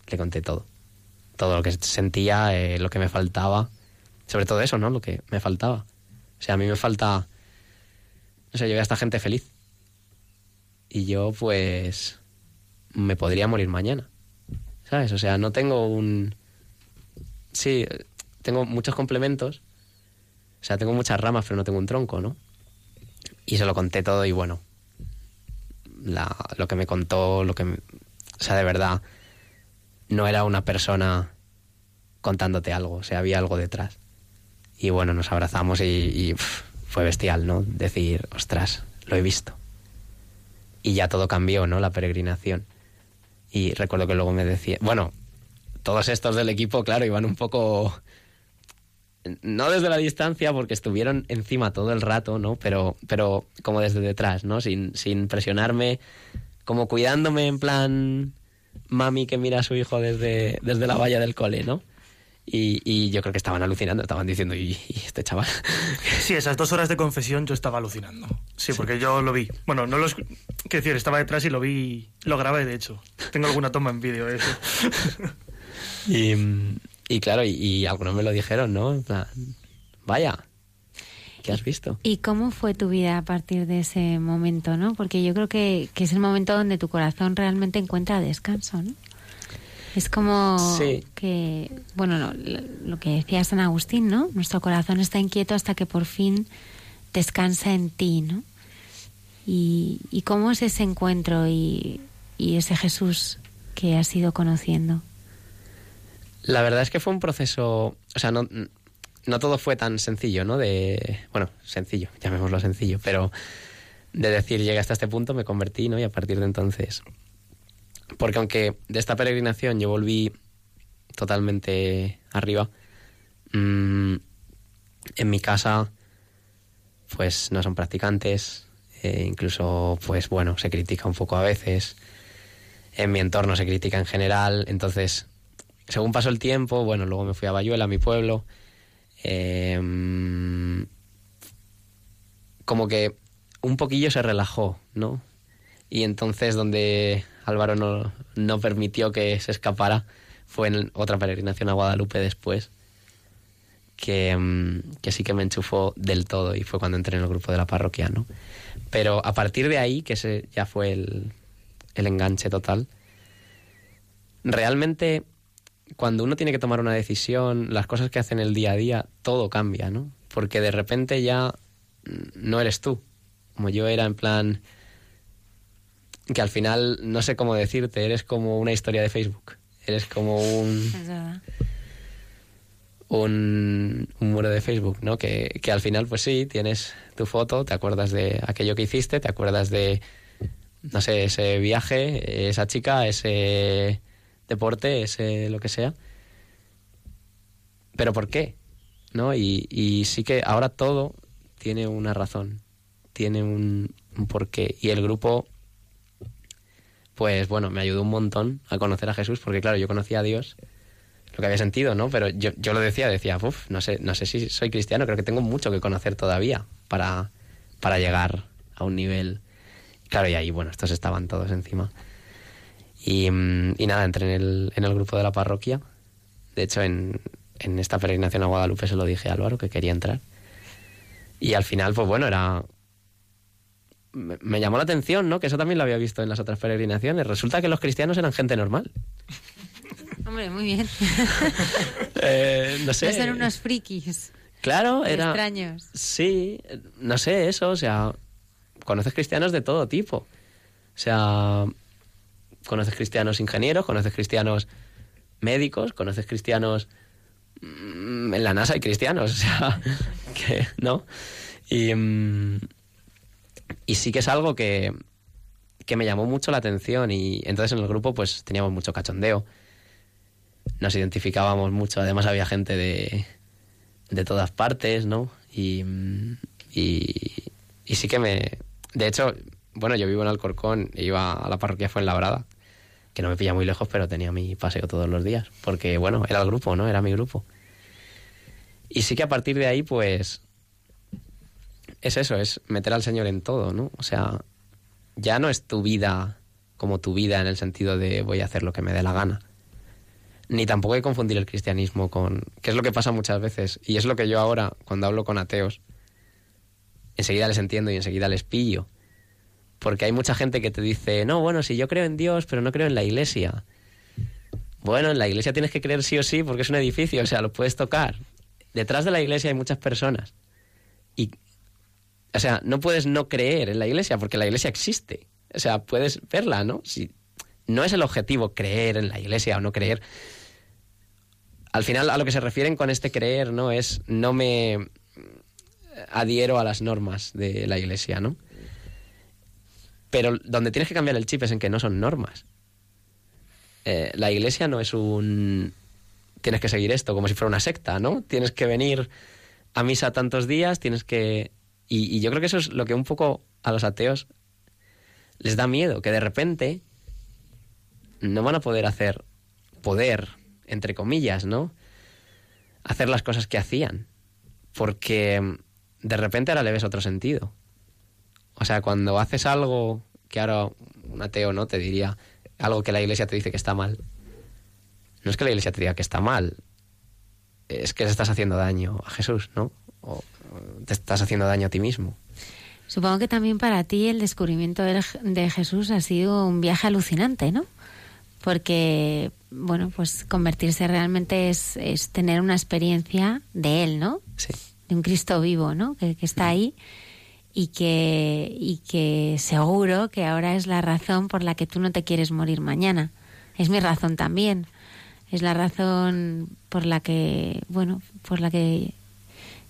Le conté todo. todo lo que sentía, eh, lo que me faltaba. Sobre todo eso, ¿no? Lo que me faltaba. O sea, a mí me falta... No sé, yo veo a esta gente feliz. Y yo, pues... Me podría morir mañana. ¿Sabes? O sea, no tengo un... Sí, tengo muchos complementos. O sea, tengo muchas ramas, pero no tengo un tronco, ¿no? Y se lo conté todo y bueno, la- lo que me contó, lo que... o sea, de verdad, no era una persona contándote algo, o sea, había algo detrás. Y bueno, nos abrazamos y, y, fue bestial, ¿no? Decir, ostras, lo he visto. Y ya todo cambió, ¿no? La peregrinación. Y recuerdo que luego me decía, bueno, todos estos del equipo, claro, iban un poco no desde la distancia porque estuvieron encima todo el rato, ¿no? Pero, pero como desde detrás, ¿no? Sin, sin presionarme, como cuidándome en plan mami que mira a su hijo desde, desde la valla del cole, ¿no? Y, y yo creo que estaban alucinando, estaban diciendo, ¿y, y este chaval? [laughs]
Sí, esas dos horas de confesión yo estaba alucinando. Sí, porque yo lo vi. Bueno, no los... Quiero decir, estaba detrás y lo vi... Lo grabé, de hecho. Tengo alguna toma en vídeo de eso. [laughs]
Y, y claro, y, y algunos me lo dijeron, ¿no? En plan, vaya, ¿qué has visto?
¿Y cómo fue tu vida a partir de ese momento, no? Porque yo creo que, que es el momento donde tu corazón realmente encuentra descanso, ¿no? Es como
Sí.
que, bueno, lo, lo que decía San Agustín, ¿no? Nuestro corazón está inquieto hasta que por fin descansa en ti, ¿no? Y, y cómo es ese encuentro y, y ese Jesús que has ido conociendo.
La verdad es que fue un proceso, o sea, no, no todo fue tan sencillo, ¿no? De, bueno, sencillo, llamémoslo sencillo, pero de decir, llegué hasta este punto, me convertí, ¿no? Y a partir de entonces, porque aunque de esta peregrinación yo volví totalmente arriba, mm, en mi casa, pues no son practicantes, eh, incluso, pues bueno, se critica un poco a veces, en mi entorno se critica en general, entonces según pasó el tiempo, bueno, luego me fui a Bayuela, a mi pueblo. eh, como que un poquillo se relajó, ¿no? Y entonces donde Álvaro no, no permitió que se escapara fue en otra peregrinación a Guadalupe después, que, mm, que sí que me enchufó del todo y fue cuando entré en el grupo de la parroquia, ¿no? Pero a partir de ahí, que ese ya fue el, el enganche total, realmente cuando uno tiene que tomar una decisión, las cosas que hacen el día a día, todo cambia, ¿no? Porque de repente ya no eres tú. Como yo era en plan que al final no sé cómo decirte, eres como una historia de Facebook. Eres como un, [laughs] un, un muro de Facebook, ¿no? Que, que al final, pues sí, tienes tu foto, te acuerdas de aquello que hiciste, te acuerdas de, no sé, ese viaje, esa chica, ese deporte, ese lo que sea. Pero ¿por qué? ¿No? Y, y sí que ahora todo tiene una razón, tiene un, un porqué. Y el grupo, pues bueno, me ayudó un montón a conocer a Jesús, porque claro, yo conocía a Dios, lo que había sentido, ¿no? Pero yo, yo lo decía, decía, uff, no sé, no sé si soy cristiano, creo que tengo mucho que conocer todavía para, para llegar a un nivel. Claro, y ahí, bueno, estos estaban todos encima. Y, mm, y nada, entré en el, en el grupo de la parroquia. De hecho, en, en esta peregrinación a Guadalupe se lo dije a Álvaro que quería entrar. Y al final, pues bueno, era. Me, me llamó la atención, ¿no? Que eso también lo había visto en las otras peregrinaciones. Resulta que los cristianos eran gente normal. [laughs]
Hombre, muy bien. [laughs]
Eh, no sé.
No unos frikis
Claro, era.
extraños.
Sí, no sé eso, o sea, conoces cristianos de todo tipo. O sea, conoces cristianos ingenieros, conoces cristianos médicos, conoces cristianos mm, en la NASA hay cristianos, [laughs] o sea, que no. Y, mm, y sí que es algo que, que me llamó mucho la atención y entonces en el grupo pues teníamos mucho cachondeo. Nos identificábamos mucho, además había gente de, de todas partes, ¿no? Y, mm, y, sí que me... De hecho, bueno, yo vivo en Alcorcón, iba a la parroquia Fuenlabrada, que no me pilla muy lejos, pero tenía mi paseo todos los días, porque, bueno, era el grupo, ¿no? Era mi grupo. Y sí que a partir de ahí, pues, es eso, es meter al Señor en todo, ¿no? O sea, ya no es tu vida como tu vida en el sentido de voy a hacer lo que me dé la gana. ni tampoco hay que confundir el cristianismo con... que es lo que pasa muchas veces. Y es lo que yo ahora, cuando hablo con ateos, enseguida les entiendo y enseguida les pillo. Porque hay mucha gente que te dice, no, bueno, si yo creo en Dios, pero no creo en la iglesia. Bueno, en la iglesia tienes que creer sí o sí porque es un edificio, o sea, lo puedes tocar. Detrás de la iglesia hay muchas personas. Y, o sea, no puedes no creer en la iglesia porque la iglesia existe. O sea, puedes verla, ¿no? Si, no es el objetivo creer en la iglesia o no creer. Al final, a lo que se refieren con este creer, ¿no? Es no me adhiero a las normas de la iglesia, ¿no? Pero donde tienes que cambiar el chip es en que no son normas. Eh, la iglesia no es un... Tienes que seguir esto como si fuera una secta, ¿no? Tienes que venir a misa tantos días, tienes que... Y, y yo creo que eso es lo que un poco a los ateos les da miedo, que de repente no van a poder hacer poder, entre comillas, ¿no? Hacer las cosas que hacían. Porque de repente ahora le ves otro sentido. O sea, cuando haces algo que ahora un ateo no te diría algo que la iglesia te dice que está mal. No es que la iglesia te diga que está mal, es que le estás haciendo daño a Jesús, ¿no? O te estás haciendo daño a ti mismo.
Supongo que también para ti el descubrimiento de, Jesús ha sido un viaje alucinante, ¿no? Porque, bueno, pues convertirse realmente es, es tener una experiencia de Él, ¿no?
Sí.
De un Cristo vivo, ¿no? Que, que está ahí y que, y que seguro que ahora es la razón por la que tú no te quieres morir mañana. Es mi razón también. Es la razón por la que, bueno, por la que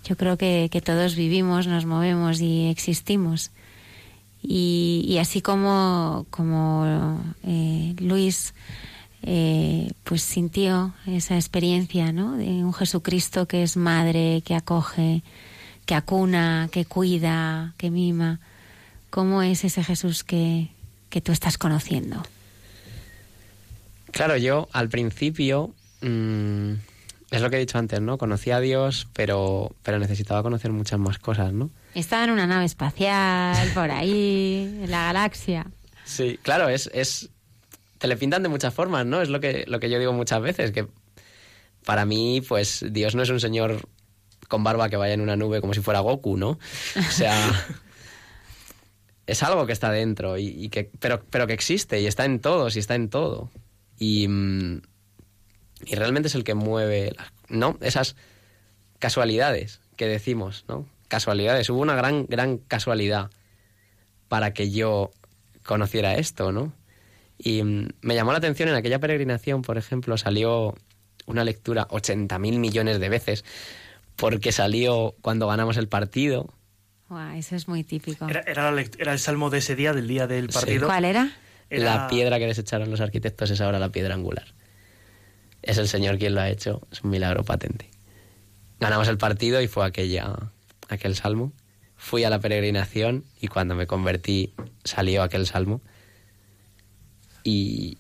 yo creo que, que todos vivimos, nos movemos y existimos. Y, y así como, como eh, Luis eh, pues sintió esa experiencia ¿no? de un Jesucristo que es madre, que acoge, que acuna, que cuida, que mima. ¿Cómo es ese Jesús que, que tú estás conociendo?
Claro, yo al principio mm, es lo que he dicho antes, ¿no? Conocía a Dios, pero, pero necesitaba conocer muchas más cosas, ¿no?
Estaba en una nave espacial, por ahí, en la galaxia.
Sí, claro, es, es te le pintan de muchas formas, ¿no? Es lo que, lo que yo digo muchas veces, que para mí, pues, Dios no es un señor con barba que vaya en una nube como si fuera Goku, ¿no? O sea, es algo que está dentro, y, que, pero, pero que existe, y está en todos, y está en todo. Y, mm, y realmente es el que mueve, las- ¿no? Esas casualidades que decimos, ¿no? Casualidades. Hubo una gran, gran casualidad para que yo conociera esto, ¿no? Y mm, me llamó la atención en aquella peregrinación, por ejemplo, salió una lectura 80 mil millones de veces, porque salió cuando ganamos el partido.
Guau, eso es muy típico.
Era, el salmo de ese día, del día del
Sí.
partido.
¿Cuál era?
Era-
La piedra que desecharon los arquitectos es ahora la piedra angular. Es el Señor quien lo ha hecho, es un milagro patente. Ganamos el partido y fue aquella, aquel salmo. Fui a la peregrinación y cuando me convertí salió aquel salmo. Y,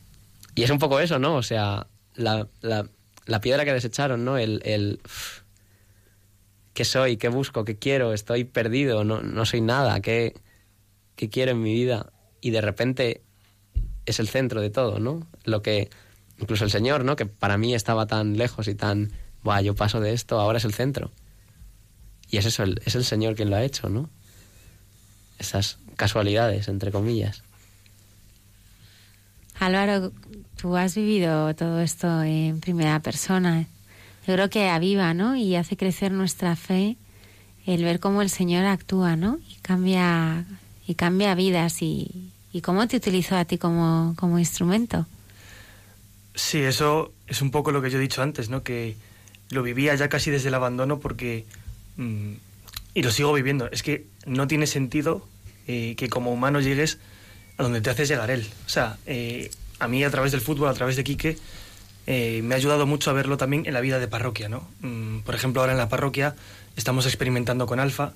y es un poco eso, ¿no? O sea, la, la- la piedra que desecharon, ¿no? El, el "Uf, ¿qué soy? ¿Qué busco? ¿Qué quiero? Estoy perdido, no, no soy nada. ¿Qué, ¿Qué quiero en mi vida? Y de repente es el centro de todo, ¿no? Lo que incluso el Señor, ¿no? Que para mí estaba tan lejos y tan, Buah, yo paso de esto, ahora es el centro. Y es eso, el- es el Señor quien lo ha hecho, ¿no? Esas casualidades, entre comillas.
Álvaro, tú has vivido todo esto en primera persona. Yo creo que aviva, ¿no? Y hace crecer nuestra fe el ver cómo el Señor actúa, ¿no? Y cambia, y cambia vidas y, y cómo te utilizó a ti como, como instrumento.
Sí, eso es un poco lo que yo he dicho antes, ¿no? Que lo vivía ya casi desde el abandono porque... mm, y lo sigo viviendo. Es que no tiene sentido eh, que como humano llegues a donde te haces llegar él. O sea, eh, a mí a través del fútbol, a través de Quique, eh, me ha ayudado mucho a verlo también en la vida de parroquia, ¿no? Mm, por ejemplo, ahora en la parroquia estamos experimentando con Alfa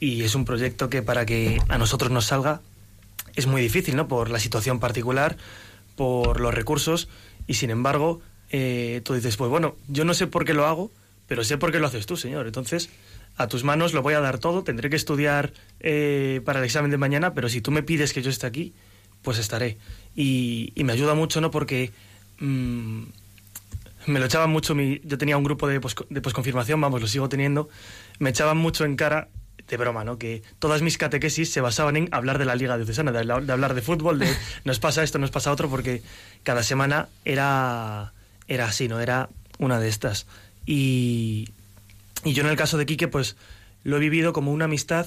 y es un proyecto que para que a nosotros nos salga es muy difícil, ¿no? Por la situación particular, por los recursos y sin embargo eh, tú dices, pues bueno, yo no sé por qué lo hago, pero sé por qué lo haces tú, Señor. Entonces, a tus manos lo voy a dar todo, tendré que estudiar eh, para el examen de mañana, pero si tú me pides que yo esté aquí, pues estaré. Y, y me ayuda mucho, ¿no? Porque mm, me lo echaban mucho. Mi, yo tenía un grupo de, pos- de posconfirmación, vamos, lo sigo teniendo. Me echaban mucho en cara, de broma, ¿no? Que todas mis catequesis se basaban en hablar de la Liga Diocesana, de, de hablar de fútbol, de [laughs] nos pasa esto, nos pasa otro, porque cada semana era, era así, ¿no? Era una de estas. Y, y yo en el caso de Quique, pues lo he vivido como una amistad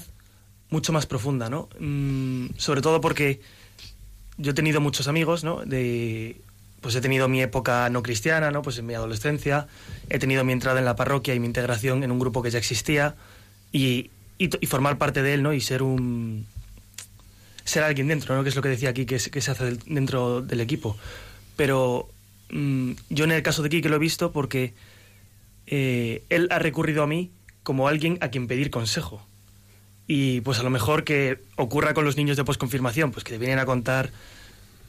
mucho más profunda, ¿no? Mm, sobre todo porque yo he tenido muchos amigos, ¿no? De, pues he tenido mi época no cristiana, ¿no? Pues en mi adolescencia, he tenido mi entrada en la parroquia y mi integración en un grupo que ya existía y, formar parte de él, ¿no? Y ser un ser alguien dentro, ¿no? Que es lo que decía aquí que, se- hace dentro del equipo. Pero mm, yo en el caso de que lo he visto porque eh, él ha recurrido a mí como alguien a quien pedir consejo. Y pues a lo mejor que ocurra con los niños de posconfirmación, pues que te vienen a contar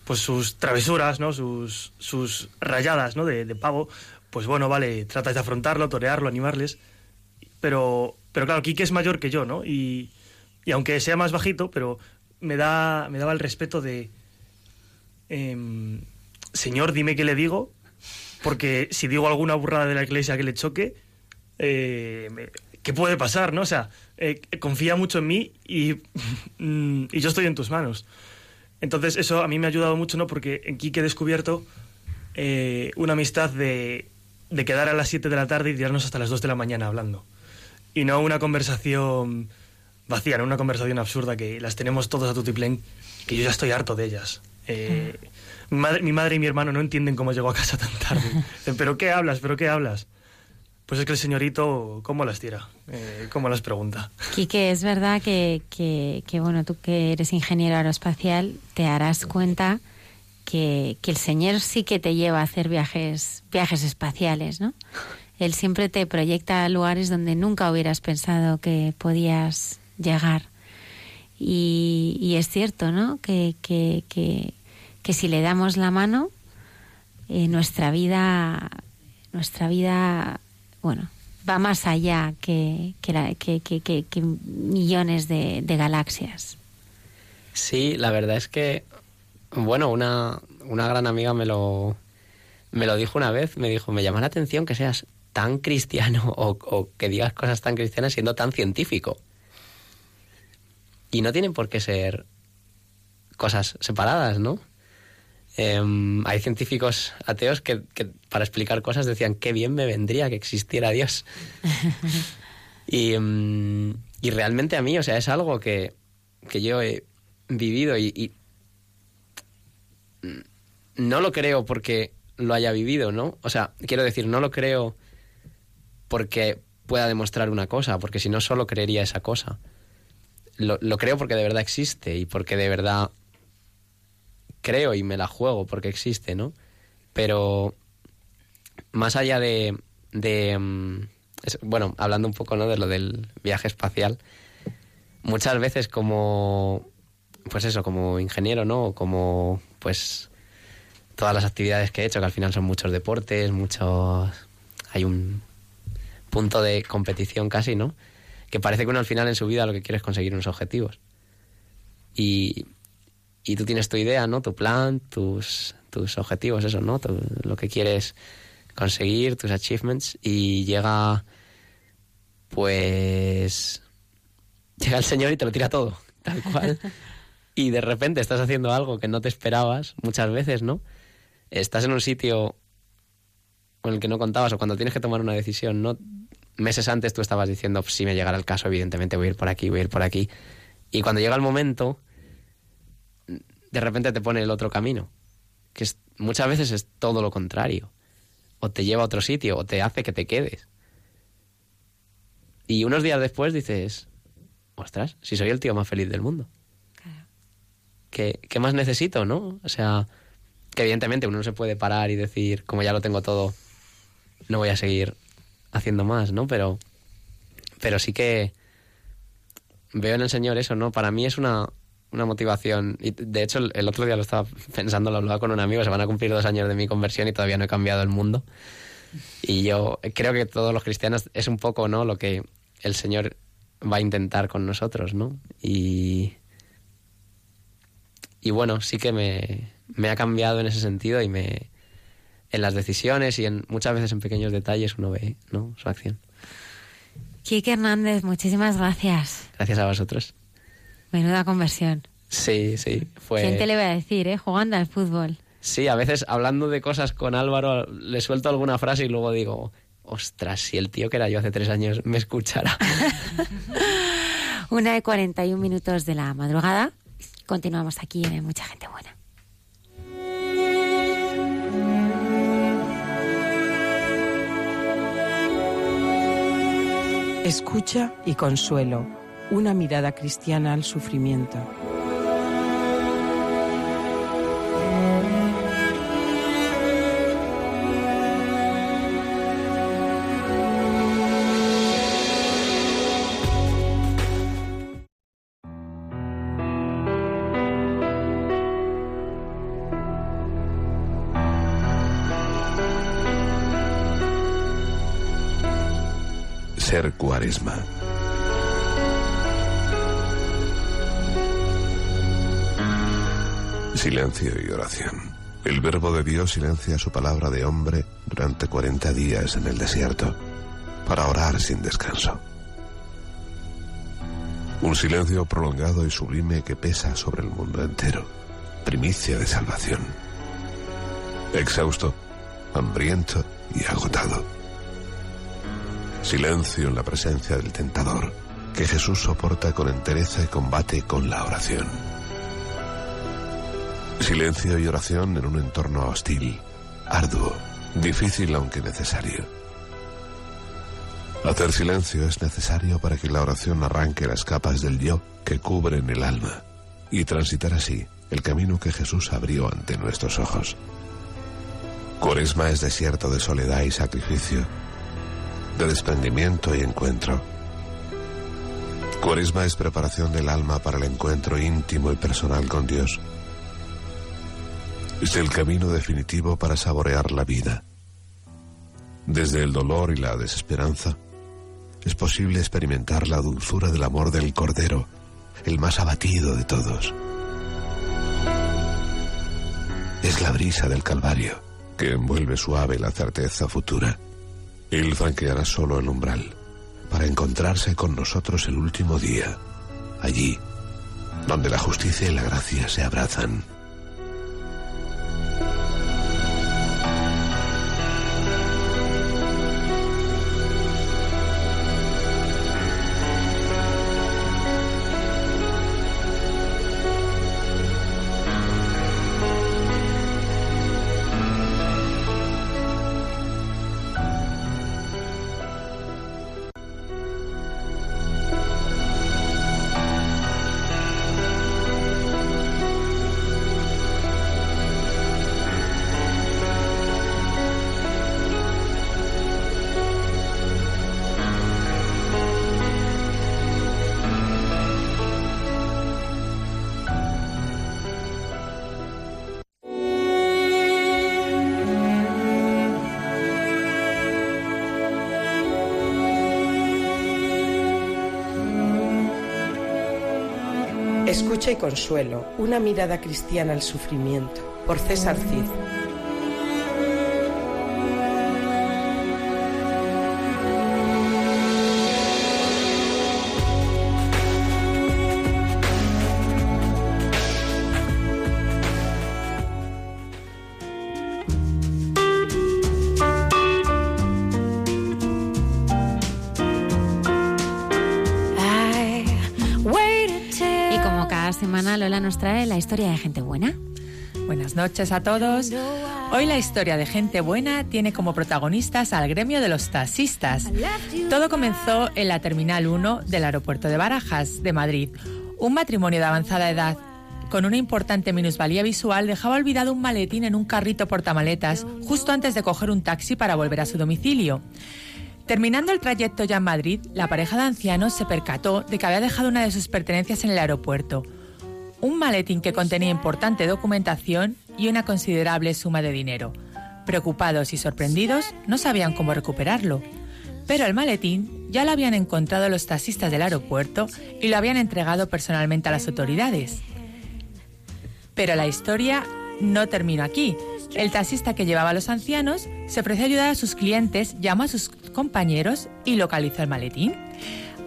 pues sus travesuras, ¿no? Sus, sus rayadas, ¿no? De, pavo. Pues bueno, vale, tratas de afrontarlo, torearlo, animarles. Pero, pero claro, Quique es mayor que yo, ¿no? Y, y aunque sea más bajito, pero me, da, me daba el respeto de... em, Señor, dime qué le digo, porque si digo alguna burrada de la iglesia que le choque, eh, ¿qué puede pasar, no? O sea, eh, confía mucho en mí y, [laughs] y yo estoy en tus manos. Entonces eso a mí me ha ayudado mucho, ¿no? Porque en Kike he descubierto eh, una amistad de, de quedar a las 7 de la tarde y tirarnos hasta las 2 de la mañana hablando. Y no una conversación vacía, no una conversación absurda que las tenemos todos a tutiplén, que yo ya estoy harto de ellas. Eh, mi, madre, mi madre y mi hermano no entienden cómo llego a casa tan tarde. [laughs] ¿pero qué hablas? ¿pero qué hablas? Pues es que el señorito, ¿cómo las tira? Eh, ¿Cómo las pregunta?
Quique, es verdad que, que, bueno, tú que eres ingeniero aeroespacial, te harás cuenta que, que el Señor sí que te lleva a hacer viajes, viajes espaciales, ¿no? Él siempre te proyecta lugares donde nunca hubieras pensado que podías llegar. Y, y es cierto, ¿no? Que, que, que, que si le damos la mano, eh, nuestra vida, nuestra vida, bueno, va más allá que, que, que- que- millones de, de galaxias.
Sí, la verdad es que, bueno, una, una gran amiga me lo, me lo dijo una vez, me dijo, me llama la atención que seas tan cristiano [laughs] o que digas cosas tan cristianas siendo tan científico. Y no tienen por qué ser cosas separadas, ¿no? Em, hay científicos ateos que, que para explicar cosas decían, qué bien me vendría que existiera Dios. [laughs] Y, mm, y realmente a mí, o sea, es algo que, que yo he vivido y, y no lo creo porque lo haya vivido, ¿no? O sea, quiero decir, no lo creo porque pueda demostrar una cosa, porque si no solo creería esa cosa. Lo, lo creo porque de verdad existe y porque de verdad creo y me la juego porque existe, ¿no? Pero más allá de, de mm, bueno, hablando un poco ¿no? de lo del viaje espacial, muchas veces como, pues eso, como ingeniero, ¿no? Como, pues, todas las actividades que he hecho, que al final son muchos deportes, muchos... Hay un punto de competición casi, ¿no? Que parece que uno al final en su vida lo que quiere es conseguir unos objetivos. Y, y tú tienes tu idea, ¿no? Tu plan, tus, tus objetivos, eso, ¿no? Tu- lo que quieres conseguir, tus achievements, y llega, pues, llega el señor y te lo tira todo, tal cual. [laughs] y de repente estás haciendo algo que no te esperabas, muchas veces, ¿no? Estás en un sitio con el que no contabas o cuando tienes que tomar una decisión, ¿no? Meses antes tú estabas diciendo, "Pues si me llegara el caso, evidentemente voy a ir por aquí, voy a ir por aquí. Y cuando llega el momento, de repente te pone el otro camino, que es, muchas veces es todo lo contrario. O te lleva a otro sitio, o te hace que te quedes. Y unos días después dices, ostras, si soy el tío más feliz del mundo. ¿Qué, qué más necesito, no? O sea, que evidentemente uno no se puede parar y decir, como ya lo tengo todo, no voy a seguir haciendo más, ¿no? Pero, pero sí que veo en el Señor eso, ¿no? Para mí es una, una motivación. Y de hecho, el, otro día lo estaba pensando, lo hablaba con un amigo, se van a cumplir dos años de mi conversión y todavía no he cambiado el mundo. Y yo creo que todos los cristianos es un poco, ¿no? Lo que el Señor va a intentar con nosotros, ¿no? Y, y bueno, sí que me, me ha cambiado en ese sentido y me, en las decisiones y en muchas veces en pequeños detalles uno ve ¿no? su acción.
Quique Hernández, muchísimas gracias.
Gracias a vosotros.
Menuda conversión.
Sí, sí, fue...
¿Quién te le iba a decir, eh? Jugando al fútbol.
Sí, a veces hablando de cosas con Álvaro le suelto alguna frase y luego digo, ostras, si el tío que era yo hace tres años me escuchara. [laughs]
Una de 41 minutos de la madrugada. Continuamos aquí en Mucha Gente Buena.
Escucha y consuelo. Una mirada cristiana al sufrimiento.
Ser cuaresma. Silencio y oración. El verbo de Dios silencia su palabra de hombre durante 40 días en el desierto para orar sin descanso. Un silencio prolongado y sublime que pesa sobre el mundo entero. Primicia de salvación. Exhausto, hambriento y agotado. Silencio en la presencia del tentador, que Jesús soporta con entereza y combate con la oración. Silencio y oración en un entorno hostil, arduo, difícil aunque necesario. Hacer silencio es necesario para que la oración arranque las capas del yo que cubren el alma y transitar así el camino que Jesús abrió ante nuestros ojos. Cuaresma es desierto de soledad y sacrificio, de desprendimiento y encuentro. Cuaresma es preparación del alma para el encuentro íntimo y personal con Dios. Es el camino definitivo para saborear la vida. Desde el dolor y la desesperanza, es posible experimentar la dulzura del amor del Cordero, el más abatido de todos. Es la brisa del Calvario que envuelve suave la certeza futura. Él franqueará solo el umbral para encontrarse con nosotros el último día, allí, donde la justicia y la gracia se abrazan.
Consuelo. Una mirada cristiana al sufrimiento. Por César Cid.
Trae la historia de gente buena.
Buenas noches a todos. Hoy la historia de gente buena tiene como protagonistas al gremio de los taxistas. Todo comenzó en la Terminal 1 del aeropuerto de Barajas, de Madrid. Un matrimonio de avanzada edad con una importante minusvalía visual dejaba olvidado un maletín en un carrito portamaletas justo antes de coger un taxi para volver a su domicilio. Terminando el trayecto ya en Madrid, la pareja de ancianos se percató de que había dejado una de sus pertenencias en el aeropuerto. Un maletín que contenía importante documentación y una considerable suma de dinero. Preocupados y sorprendidos, no sabían cómo recuperarlo. Pero el maletín ya lo habían encontrado los taxistas del aeropuerto y lo habían entregado personalmente a las autoridades. Pero la historia no terminó aquí, El taxista que llevaba a los ancianos se ofreció a ayudar a sus clientes, llamó a sus compañeros y localizó el maletín.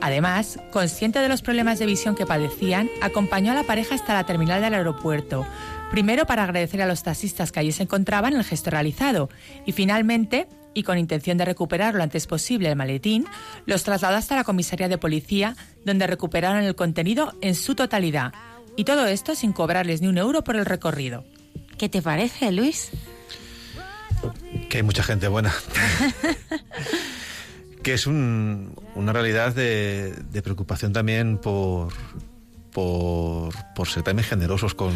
Además, consciente de los problemas de visión que padecían, acompañó a la pareja hasta la terminal del aeropuerto, primero para agradecer a los taxistas que allí se encontraban el gesto realizado y finalmente, y con intención de recuperar lo antes posible el maletín, los trasladó hasta la comisaría de policía, donde recuperaron el contenido en su totalidad. Y todo esto sin cobrarles ni un euro por el recorrido.
¿Qué te parece, Luis?
Que hay mucha gente buena. [laughs] que es un- una realidad de, preocupación también por, por, ser también generosos con,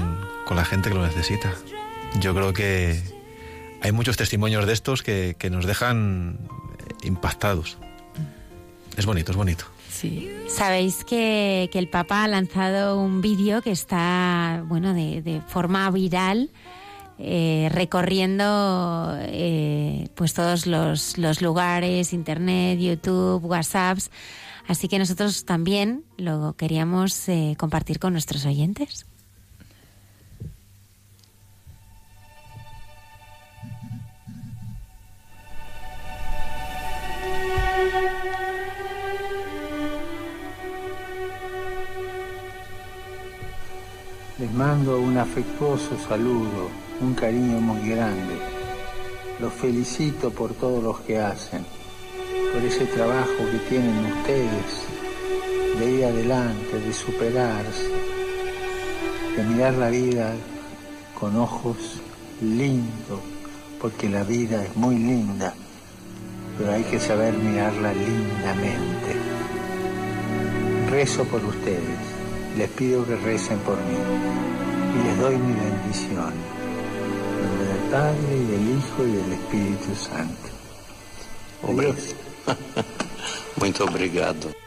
la gente que lo necesita. Yo creo que hay muchos testimonios de estos que, nos dejan impactados. Es bonito, es bonito.
Sí.
Sabéis que, el Papa ha lanzado un vídeo que está, bueno, de forma viral, eh, recorriendo eh, pues todos los, los lugares, internet, YouTube, WhatsApps. Así que nosotros también lo queríamos eh, compartir con nuestros oyentes.
Les mando un afectuoso saludo, un cariño muy grande. Los felicito por todo lo que hacen, por ese trabajo que tienen ustedes de ir adelante, de superarse, de mirar la vida con ojos lindos, porque la vida es muy linda, pero hay que saber mirarla lindamente. Rezo por ustedes, les pido que recen por mí y les doy mi bendición. En nombre del Padre y del Hijo y del Espíritu Santo. Adiós. [laughs]
Muito obrigado.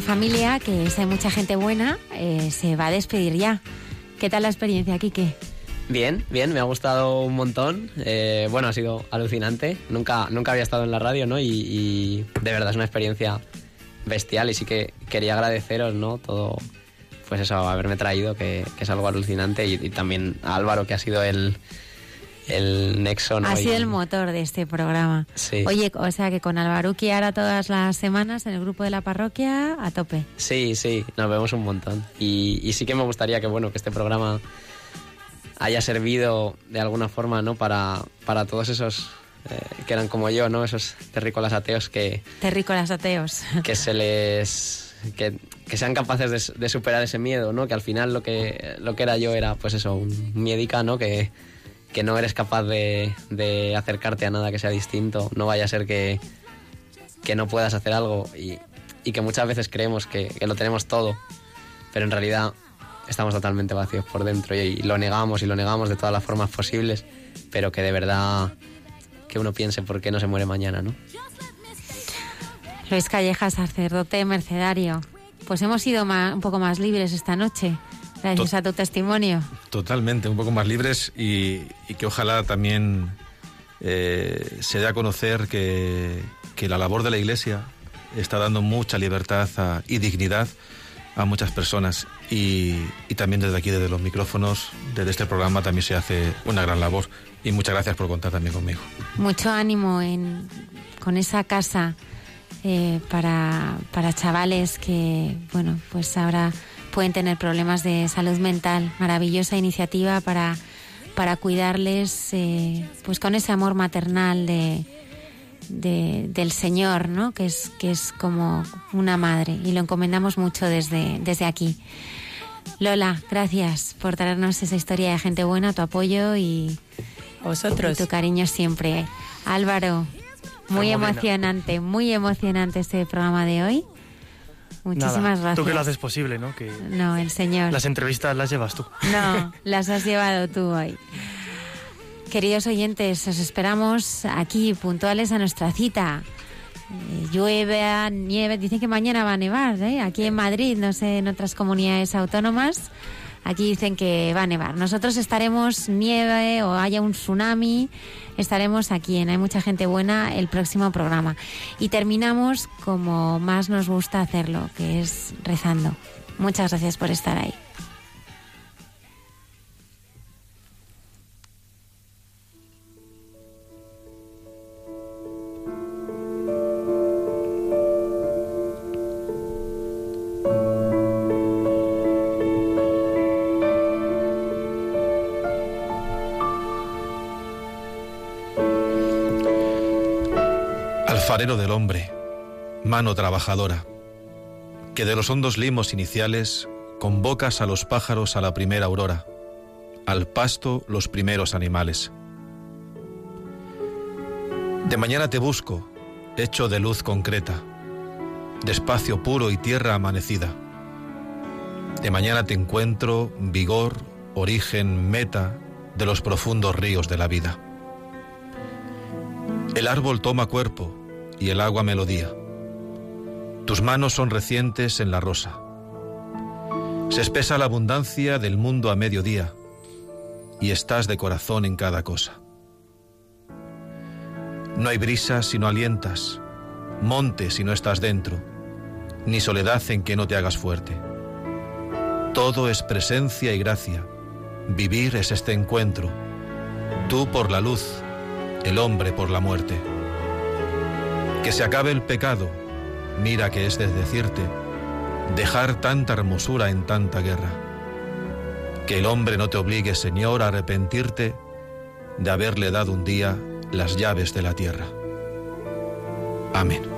Familia, que es de mucha gente buena, eh, se va a despedir ya. ¿Qué tal la experiencia, Quique?
Bien, bien, me ha gustado un montón. Eh, bueno, ha sido alucinante. Nunca, nunca había estado en la radio, ¿no? Y, de verdad es una experiencia bestial y sí que quería agradeceros, ¿no? Todo, pues eso, haberme traído, que, que es algo alucinante. Y, y también a Álvaro, que ha sido el, el nexo, ¿no?
Ha sido el motor de este programa.
Sí.
Oye, o sea que con Alvaruki ahora todas las semanas en el grupo de la parroquia a tope.
Sí, sí, nos vemos un montón. Y, y sí que me gustaría que, bueno, que este programa haya servido de alguna forma, ¿no? Para, para todos esos eh, que eran como yo, ¿no? Esos terrícolas ateos que,
Terrícolas ateos. [laughs]
que se les... Que, que sean capaces de, de superar ese miedo, ¿no? Que al final lo que, lo que era yo era, pues eso, un miedica, ¿no? Que, que no eres capaz de, de acercarte a nada que sea distinto. No vaya a ser que, que no puedas hacer algo. Y, y que muchas veces creemos que, que lo tenemos todo, pero en realidad estamos totalmente vacíos por dentro y, lo negamos y lo negamos de todas las formas posibles, pero que de verdad que uno piense por qué no se muere mañana, ¿no?
Luis Calleja, sacerdote mercedario. Pues hemos sido un poco más libres esta noche, gracias a tu testimonio.
Totalmente, un poco más libres y, y que ojalá también eh, se dé a conocer que, que la labor de la Iglesia está dando mucha libertad a- y dignidad a muchas personas y, y también desde aquí, desde los micrófonos, desde este programa también se hace una gran labor y muchas gracias por contar también conmigo.
Mucho ánimo en, con esa casa eh, para, para chavales que, bueno, pues ahora pueden tener problemas de salud mental. Maravillosa iniciativa para, para cuidarles, eh, pues con ese amor maternal de, de- del Señor, ¿no? Que es, que es como una madre y lo encomendamos mucho desde, desde aquí. Lola, gracias por traernos esa historia de gente buena, tu apoyo y,
vosotros.
y tu cariño siempre. Álvaro, muy emocionante, muy emocionante este programa de hoy. Muchísimas gracias.
Tú que lo haces posible, ¿no? Que
No, el Señor.
las entrevistas las llevas tú. [laughs]
No, las has llevado tú hoy. Queridos oyentes, os esperamos aquí puntuales a nuestra cita. Eh, llueve, nieve, dicen que mañana va a nevar, ¿eh? aquí en Madrid, no sé, en otras comunidades autónomas. Aquí dicen que va a nevar. Nosotros estaremos nieve o haya un tsunami, estaremos aquí en Hay mucha gente buena el próximo programa. Y terminamos como más nos gusta hacerlo, que es rezando. Muchas gracias por estar ahí.
Mano trabajadora, que de los hondos limos iniciales convocas a los pájaros a la primera aurora, al pasto los primeros animales. De mañana te busco, hecho de luz concreta, de espacio puro y tierra amanecida. De mañana te encuentro vigor, origen, meta de los profundos ríos de la vida. El árbol toma cuerpo y el agua melodía. Tus manos son recientes en la rosa. Se espesa la abundancia del mundo a mediodía y estás de corazón en cada cosa. No hay brisa si no alientas, monte si no estás dentro, ni soledad en que no te hagas fuerte. Todo es presencia y gracia. Vivir es este encuentro. Tú por la luz, el hombre por la muerte. Que se acabe el pecado, mira que es desdecirte, dejar tanta hermosura en tanta guerra. Que el hombre no te obligue, Señor, a arrepentirte de haberle dado un día las llaves de la tierra. Amén.